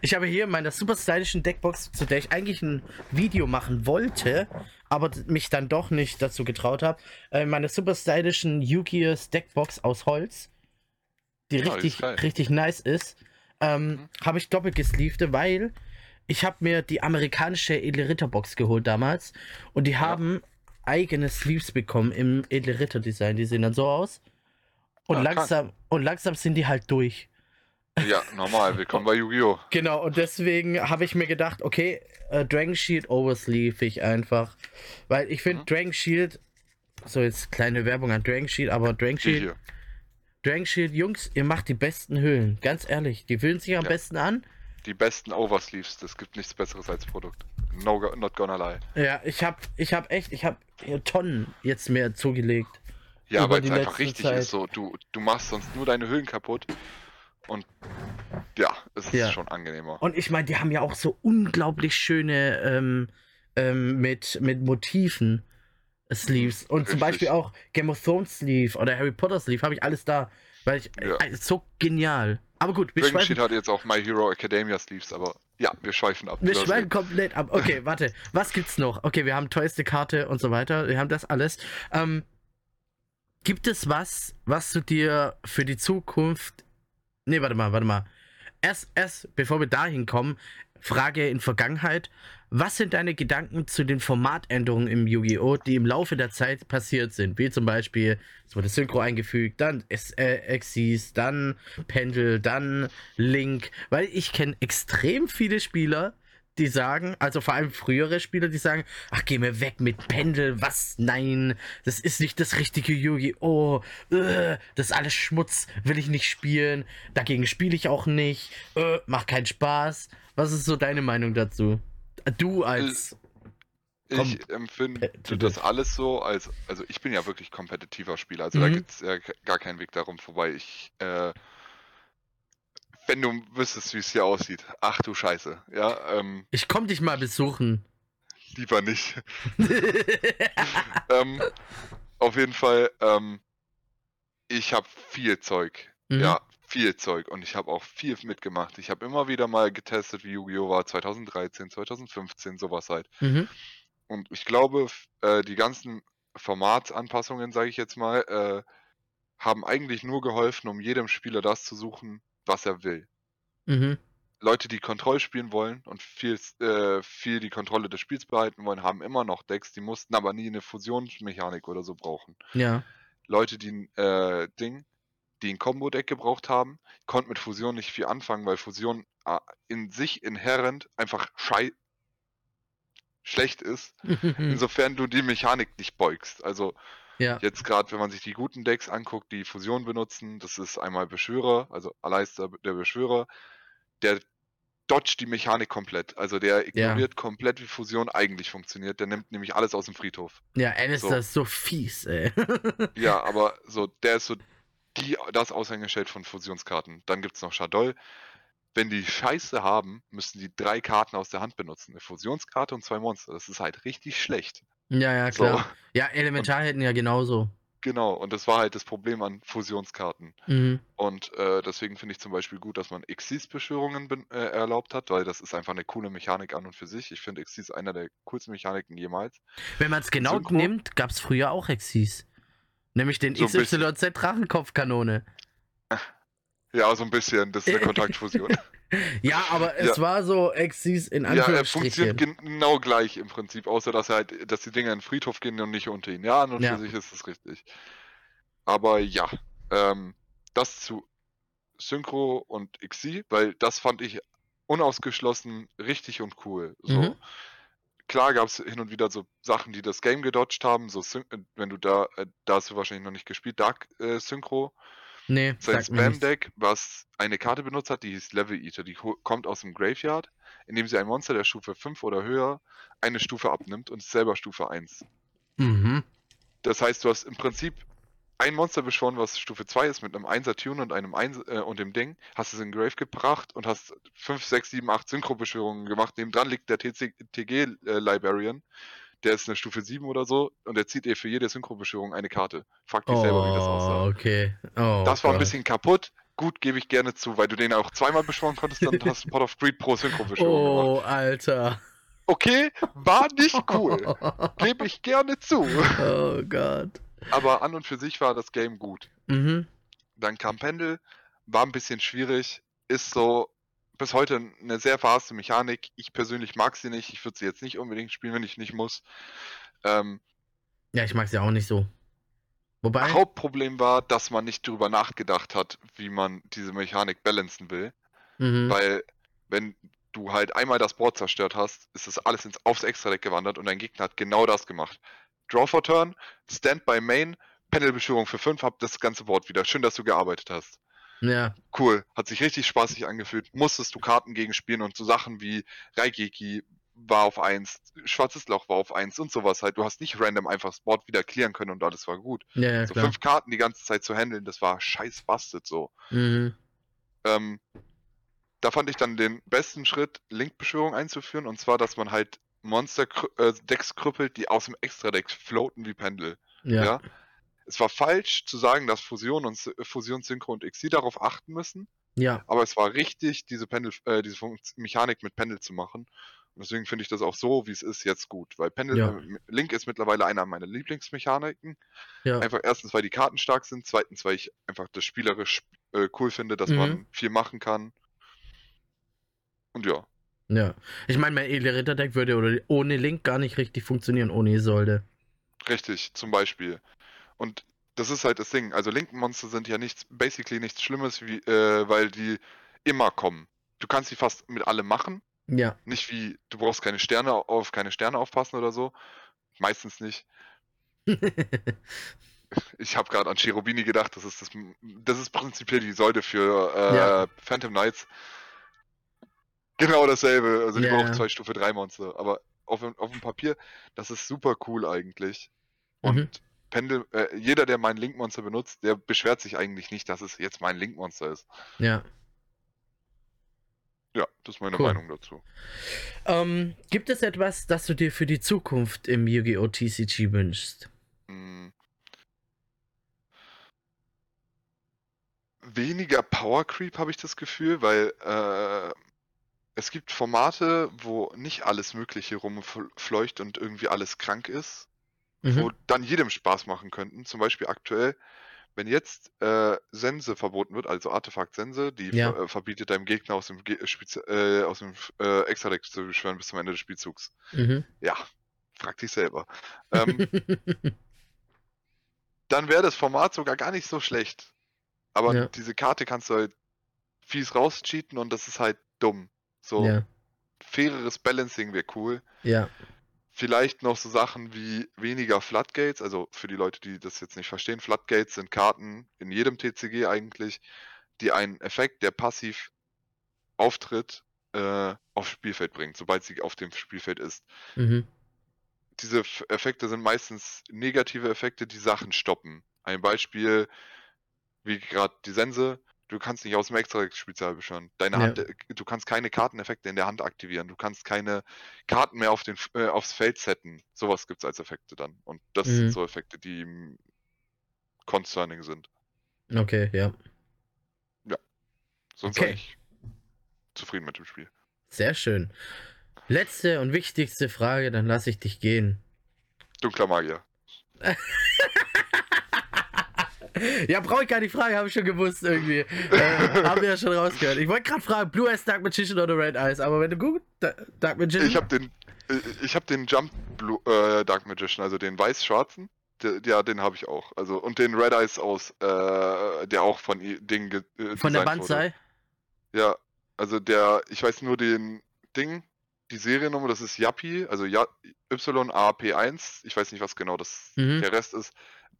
ich habe hier in meiner super stylischen Deckbox, zu der ich eigentlich ein Video machen wollte, aber mich dann doch nicht dazu getraut habe. Äh, meine super stylischen Yu-Gi-Oh! Deckbox aus Holz, die Ja, richtig, richtig nice ist, ähm, Mhm. habe ich doppelt gesleevte, weil ich habe mir die amerikanische Edle Ritter Box geholt damals und die haben eigene Sleeves bekommen im Edle Ritter Design. Die sehen dann so aus. Und Ja, langsam, und langsam sind die halt durch. Ja, normal. Willkommen bei Yu-Gi-Oh! Genau, und deswegen habe ich mir gedacht, okay, äh, Dragon Shield Oversleeve ich einfach. Weil ich finde Mhm. Dragon Shield, so jetzt kleine Werbung an Dragon Shield, aber Dragon Shield, hier. Dragon Shield, Jungs, ihr macht die besten Höhlen. Ganz ehrlich, die fühlen sich am Ja. besten an. Die besten Oversleeves. Das gibt nichts Besseres als Produkt. No, not gonna lie. Ja, ich habe ich hab echt, ich habe Tonnen jetzt mehr zugelegt. Ja, weil die es einfach richtig Zeit. ist so. Du, du machst sonst nur deine Höhlen kaputt. Und ja, es ist Ja. schon angenehmer. Und ich meine, die haben ja auch so unglaublich schöne ähm, ähm, mit, mit Motiven Sleeves. Und zum Richtig. Beispiel auch Game of Thrones Sleeve oder Harry Potter Sleeve habe ich alles da. Weil ich Ja. äh, so genial. Aber gut, wir Dragon schweifen, hat jetzt auch My Hero Academia Sleeves, aber ja, wir schweifen ab. wir schweifen komplett ab. Okay, <laughs> warte. Was gibt's noch? Okay, wir haben teuerste Karte und so weiter. Wir haben das alles. Ähm, gibt es was, was du dir für die Zukunft. Nee, warte mal, warte mal. Erst, erst, bevor wir dahin kommen, Frage in Vergangenheit. Was sind deine Gedanken zu den Formatänderungen im Yu-Gi-Oh!, die im Laufe der Zeit passiert sind? Wie zum Beispiel, es wurde Synchro eingefügt, dann äh, Exis, dann Pendel, dann Link. Weil ich kenne extrem viele Spieler, die sagen, also vor allem frühere Spieler, die sagen, ach, geh mir weg mit Pendel, was? Nein, das ist nicht das richtige Yu-Gi-Oh! Äh, das ist alles Schmutz, will ich nicht spielen, dagegen spiele ich auch nicht, äh, macht keinen Spaß. Was ist so deine Meinung dazu? Du als. Komm, Ich empfinde äh, das alles so als, also ich bin ja wirklich kompetitiver Spieler, also da Mhm. gibt es äh, gar keinen Weg darum vorbei. Ich, äh, wenn du wüsstest, wie es hier aussieht, ach du Scheiße, ja, ähm, Ich komm dich mal besuchen. lieber nicht. <laughs> ähm, auf jeden Fall, ähm, ich habe viel Zeug, Mhm. ja, viel Zeug und ich habe auch viel mitgemacht. Ich habe immer wieder mal getestet, wie Yu-Gi-Oh! war, 2013, 2015, sowas halt. Mhm. Und ich glaube, äh, die ganzen Formatsanpassungen, sage ich jetzt mal, äh, haben eigentlich nur geholfen, um jedem Spieler das zu suchen, was er will. Mhm. Leute, die Kontroll spielen wollen und viel, äh, viel die Kontrolle des Spiels behalten wollen, haben immer noch Decks, die mussten aber nie eine Fusionsmechanik oder so brauchen. Ja. Leute, die ein äh, Ding, die ein Combo-Deck gebraucht haben, konnten mit Fusion nicht viel anfangen, weil Fusion äh, in sich inhärent einfach schei schlecht ist. <laughs> Insofern du die Mechanik nicht beugst. Also ja. jetzt gerade, wenn man sich die guten Decks anguckt, die Fusion benutzen, das ist einmal Beschwörer, also Aleister der Beschwörer, der dodgt die Mechanik komplett. Also der ignoriert komplett, wie Fusion eigentlich funktioniert. Der nimmt nämlich alles aus dem Friedhof. Ja, Alistair So. ist so fies, ey. <laughs> Ja, aber so, der ist so die, das Aushängeschild von Fusionskarten. Dann gibt es noch Shadol. Wenn die Scheiße haben, müssen die drei Karten aus der Hand benutzen. Eine Fusionskarte und zwei Monster. Das ist halt richtig schlecht. Ja, ja, So. klar. Ja, Elementar hätten ja genauso. Genau, und das war halt das Problem an Fusionskarten. Mhm. Und äh, deswegen finde ich zum Beispiel gut, dass man Xyz-Beschwörungen äh, erlaubt hat, weil das ist einfach eine coole Mechanik an und für sich. Ich finde Xyz einer der coolsten Mechaniken jemals. Wenn man es genau Synchro? nimmt, gab es früher auch Exis. Nämlich den So ein bisschen. XYZ Drachenkopfkanone. <laughs> Ja, so ein bisschen, das ist eine Kontaktfusion. <laughs> Ja, aber es Ja. war so Exis in ja, er Anführungsstrichen. funktioniert genau gleich im Prinzip, außer dass er halt, dass die Dinger in den Friedhof gehen und nicht unter ihn. Ja, an und Ja. für sich ist das richtig. Aber ja, ähm, das zu Synchro und Xi, weil das fand ich unausgeschlossen richtig und cool. So. Mhm. Klar gab es hin und wieder so Sachen, die das Game gedodged haben, so wenn du da, äh, da hast du wahrscheinlich noch nicht gespielt, Dark äh, Synchro, nee, sein. Spam-Deck, was eine Karte benutzt hat, die hieß Level Eater, die kommt aus dem Graveyard, indem sie ein Monster der Stufe 5 oder höher eine Stufe abnimmt und selber Stufe 1. Mhm. Das heißt, du hast im Prinzip ein Monster beschworen, was Stufe 2 ist, mit einem 1er Tune und einem 1 äh, und dem Ding, hast es in Grave gebracht und hast 5, 6, 7, 8 Synchro-Beschwörungen gemacht. Nebendran liegt der TG-Librarian, der ist eine Stufe 7 oder so und der zieht dir für jede Synchro-Beschwörung eine Karte. Frag dich selber, wie das aussah. Oh, okay. Oh, Das war ein bisschen kaputt. Gut, gebe ich gerne zu, weil du den auch zweimal beschworen konntest, dann hast du Pot of Greed pro Synchro-Beschwörung gemacht. Oh, Alter. Okay, war nicht cool. <laughs> Gebe ich gerne zu. Oh Gott. Aber an und für sich war das Game gut. Mhm. Dann kam Pendel, war ein bisschen schwierig, ist so bis heute eine sehr verhasste Mechanik. Ich persönlich mag sie nicht. Ich würde sie jetzt nicht unbedingt spielen, wenn ich nicht muss. Ähm, Ja, ich mag sie auch nicht so. Wobei, Hauptproblem war, dass man nicht drüber nachgedacht hat, wie man diese Mechanik balancen will. mhm. Weil, wenn du halt einmal das Board zerstört hast, ist das alles ins, aufs Extra-Deck gewandert und dein Gegner hat genau das gemacht. Draw for Turn, Stand by Main, Panelbeschwörung für 5, hab das ganze Board wieder. Schön, dass du gearbeitet hast. Ja, Cool, hat sich richtig spaßig angefühlt. Musstest du Karten gegenspielen und so Sachen wie Raigeki war auf 1, Schwarzes Loch war auf 1 und sowas halt. Du hast nicht random einfach das Board wieder clearen können und alles war gut. ja, ja, so klar. fünf Karten die ganze Zeit zu handeln, das war scheiß busted so. Mhm. Ähm, da fand ich dann den besten Schritt, Link-Beschwörung einzuführen, und zwar, dass man halt Monster-Decks krüppelt, die aus dem Extra-Deck floaten wie Pendel. Ja. Ja. Es war falsch zu sagen, dass Fusion und Fusion, Synchro und Exil darauf achten müssen, Ja. aber es war richtig, diese Pendel, äh, diese Mechanik mit Pendel zu machen. Und deswegen finde ich das auch so, wie es ist, jetzt gut. Weil Pendel, Ja. äh, Link ist mittlerweile einer meiner Lieblingsmechaniken. Ja. Einfach erstens, weil die Karten stark sind, zweitens, weil ich einfach das spielerisch äh, cool finde, dass Mhm. man viel machen kann. Und ja, Ja. Ich meine, mein edle Ritterdeck würde ohne Link gar nicht richtig funktionieren, ohne Isolde. richtig, zum Beispiel. Und das ist halt das Ding. Also Link-Monster sind ja nichts, basically nichts Schlimmes, wie, äh, weil die immer kommen. Du kannst sie fast mit allem machen. Ja. Nicht wie, du brauchst keine Sterne auf keine Sterne aufpassen oder so. Meistens nicht. <laughs> Ich habe gerade an Cherubini gedacht, das ist das, das ist prinzipiell die Säule für äh, Ja. Phantom Knights. Genau dasselbe, also die brauchen ja. zwei Stufe 3 Monster, aber auf, dem- auf dem Papier, das ist super cool eigentlich. Und Mhm. Pendel, äh, jeder, der mein Link-Monster benutzt, der beschwert sich eigentlich nicht, dass es jetzt mein Link-Monster ist. ja. Ja, das ist meine Cool. Meinung dazu. Ähm, gibt es etwas, das du dir für die Zukunft im Yu-Gi-Oh! TCG wünschst? Hm. Weniger Power Creep habe ich das Gefühl, weil äh, es gibt Formate, wo nicht alles Mögliche rumfleucht und irgendwie alles krank ist, wo Mhm. dann jedem Spaß machen könnten. Zum Beispiel aktuell, wenn jetzt äh, Sense verboten wird, also Artefakt Sense, die Ja. ver äh, verbietet deinem Gegner aus dem, Ge äh, aus dem äh, Extra-Deck zu beschwören bis zum Ende des Spielzugs. Mhm. Ja, frag dich selber. Ähm, <laughs> dann wäre das Format sogar gar nicht so schlecht. Aber Ja. diese Karte kannst du halt fies rauscheaten und das ist halt dumm. So, ja. faireres Balancing wäre cool. Ja. Vielleicht noch so Sachen wie weniger Floodgates, also für die Leute, die das jetzt nicht verstehen, Floodgates sind Karten in jedem TCG eigentlich, die einen Effekt, der passiv auftritt, äh, aufs Spielfeld bringen, sobald sie auf dem Spielfeld ist. Mhm. diese Effekte sind meistens negative Effekte, die Sachen stoppen. Ein Beispiel, wie gerade die Sense, du kannst nicht aus dem Extra-Spezial beschwören. Deine Ja. Hand, äh, du kannst keine Karteneffekte in der Hand aktivieren. Du kannst keine Karten mehr auf den, äh, aufs Feld setzen. Sowas gibt es als Effekte dann. Und das Mhm. sind so Effekte, die concerning sind. Okay, ja. Sonst Okay. eigentlich zufrieden mit dem Spiel. Sehr schön. Letzte und wichtigste Frage, dann lasse ich dich gehen. Dunkler Magier. <laughs> <laughs> Ja, brauche ich gar nicht fragen, habe ich schon gewusst irgendwie. äh, haben wir ja schon rausgehört. Ich wollte gerade fragen, Blue Eyes Dark Magician oder Red Eyes, aber wenn du gut, Da- Dark Magician. Ich habe den, ich habe den Jump Blue, äh, Dark Magician, also den weiß-schwarzen. Ja, den habe ich auch. Also und den Red Eyes aus, äh, der auch von Ding äh, von der designt wurde. Banzai. Ja, also der, ich weiß nur den Ding, die Seriennummer, das ist Yappi, also ja, YAP1. Ich weiß nicht, was genau das Mhm. der Rest ist.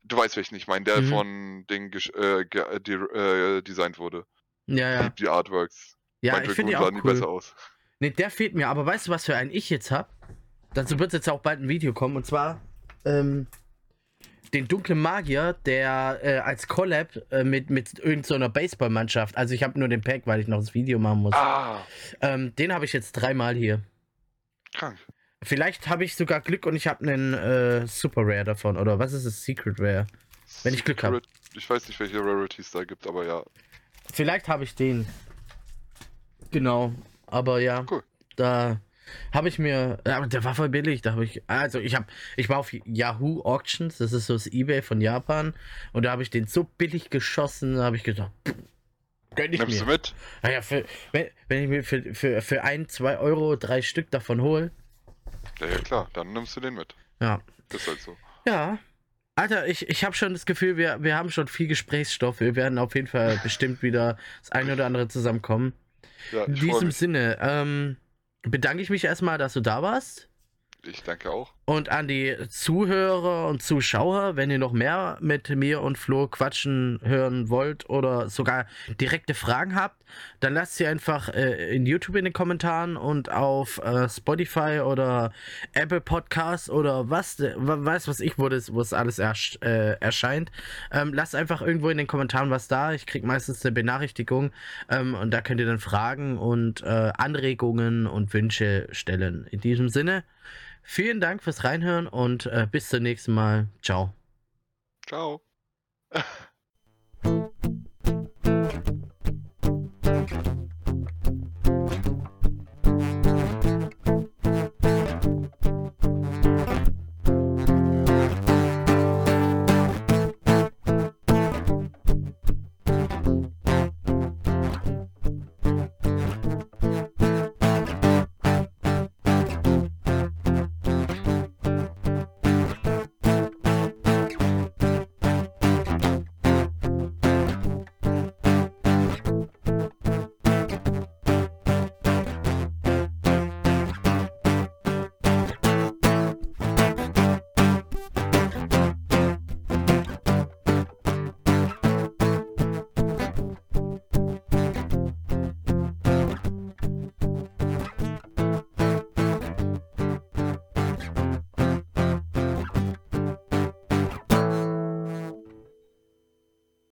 Du weißt, welchen ich meine, der Mhm. von Ding äh, äh, die, äh, designt wurde. Ja, ja. Die Artworks. Ja, Mein ich finde die auch cool. besser aus. Ne, der fehlt mir, aber weißt du, was für einen ich jetzt hab? Dazu wird jetzt auch bald ein Video kommen, und zwar ähm, den dunklen Magier, der äh, als Collab äh, mit, mit irgendeiner Baseballmannschaft, also ich habe nur den Pack, weil ich noch das Video machen muss. Ah, Ähm, den habe ich jetzt dreimal hier. krank. Vielleicht habe ich sogar Glück und ich habe einen äh, Super Rare davon. Oder was ist es? Secret Rare. Wenn ich Glück hab. Secret- Ich weiß nicht, welche Rarities da gibt, aber ja. Vielleicht habe ich den. Genau. Aber ja, Cool. da habe ich mir. ja, Aber der war voll billig. Da habe ich. Also ich habe. Ich war auf Yahoo Auctions. Das ist so das Ebay von Japan. Und da habe ich den so billig geschossen. Da habe ich gedacht. pff, Gönn ich Nimmst mir. du mit? Naja, für, wenn, wenn ich mir für, für, für ein, zwei Euro drei Stück davon hole. Ja, ja, klar, dann nimmst du den mit. Ja. Ist halt so. Ja. Alter, ich, ich habe schon das Gefühl, wir, wir haben schon viel Gesprächsstoff. Wir werden auf jeden Fall bestimmt wieder das eine oder andere zusammenkommen. Ja, In diesem. Sinne, ähm, bedanke ich mich erstmal, dass du da warst. Ich danke auch. Und an die Zuhörer und Zuschauer, wenn ihr noch mehr mit mir und Flo quatschen hören wollt oder sogar direkte Fragen habt, dann lasst sie einfach äh, in YouTube in den Kommentaren und auf äh, Spotify oder Apple Podcasts oder was, äh, weiß was ich, wo es alles ersch äh, erscheint. Ähm, lasst einfach irgendwo in den Kommentaren was da. Ich krieg meistens eine Benachrichtigung ähm, und da könnt ihr dann Fragen und äh, Anregungen und Wünsche stellen. In diesem Sinne. Vielen Dank fürs Reinhören und äh, bis zum nächsten Mal. Ciao. Ciao. <laughs>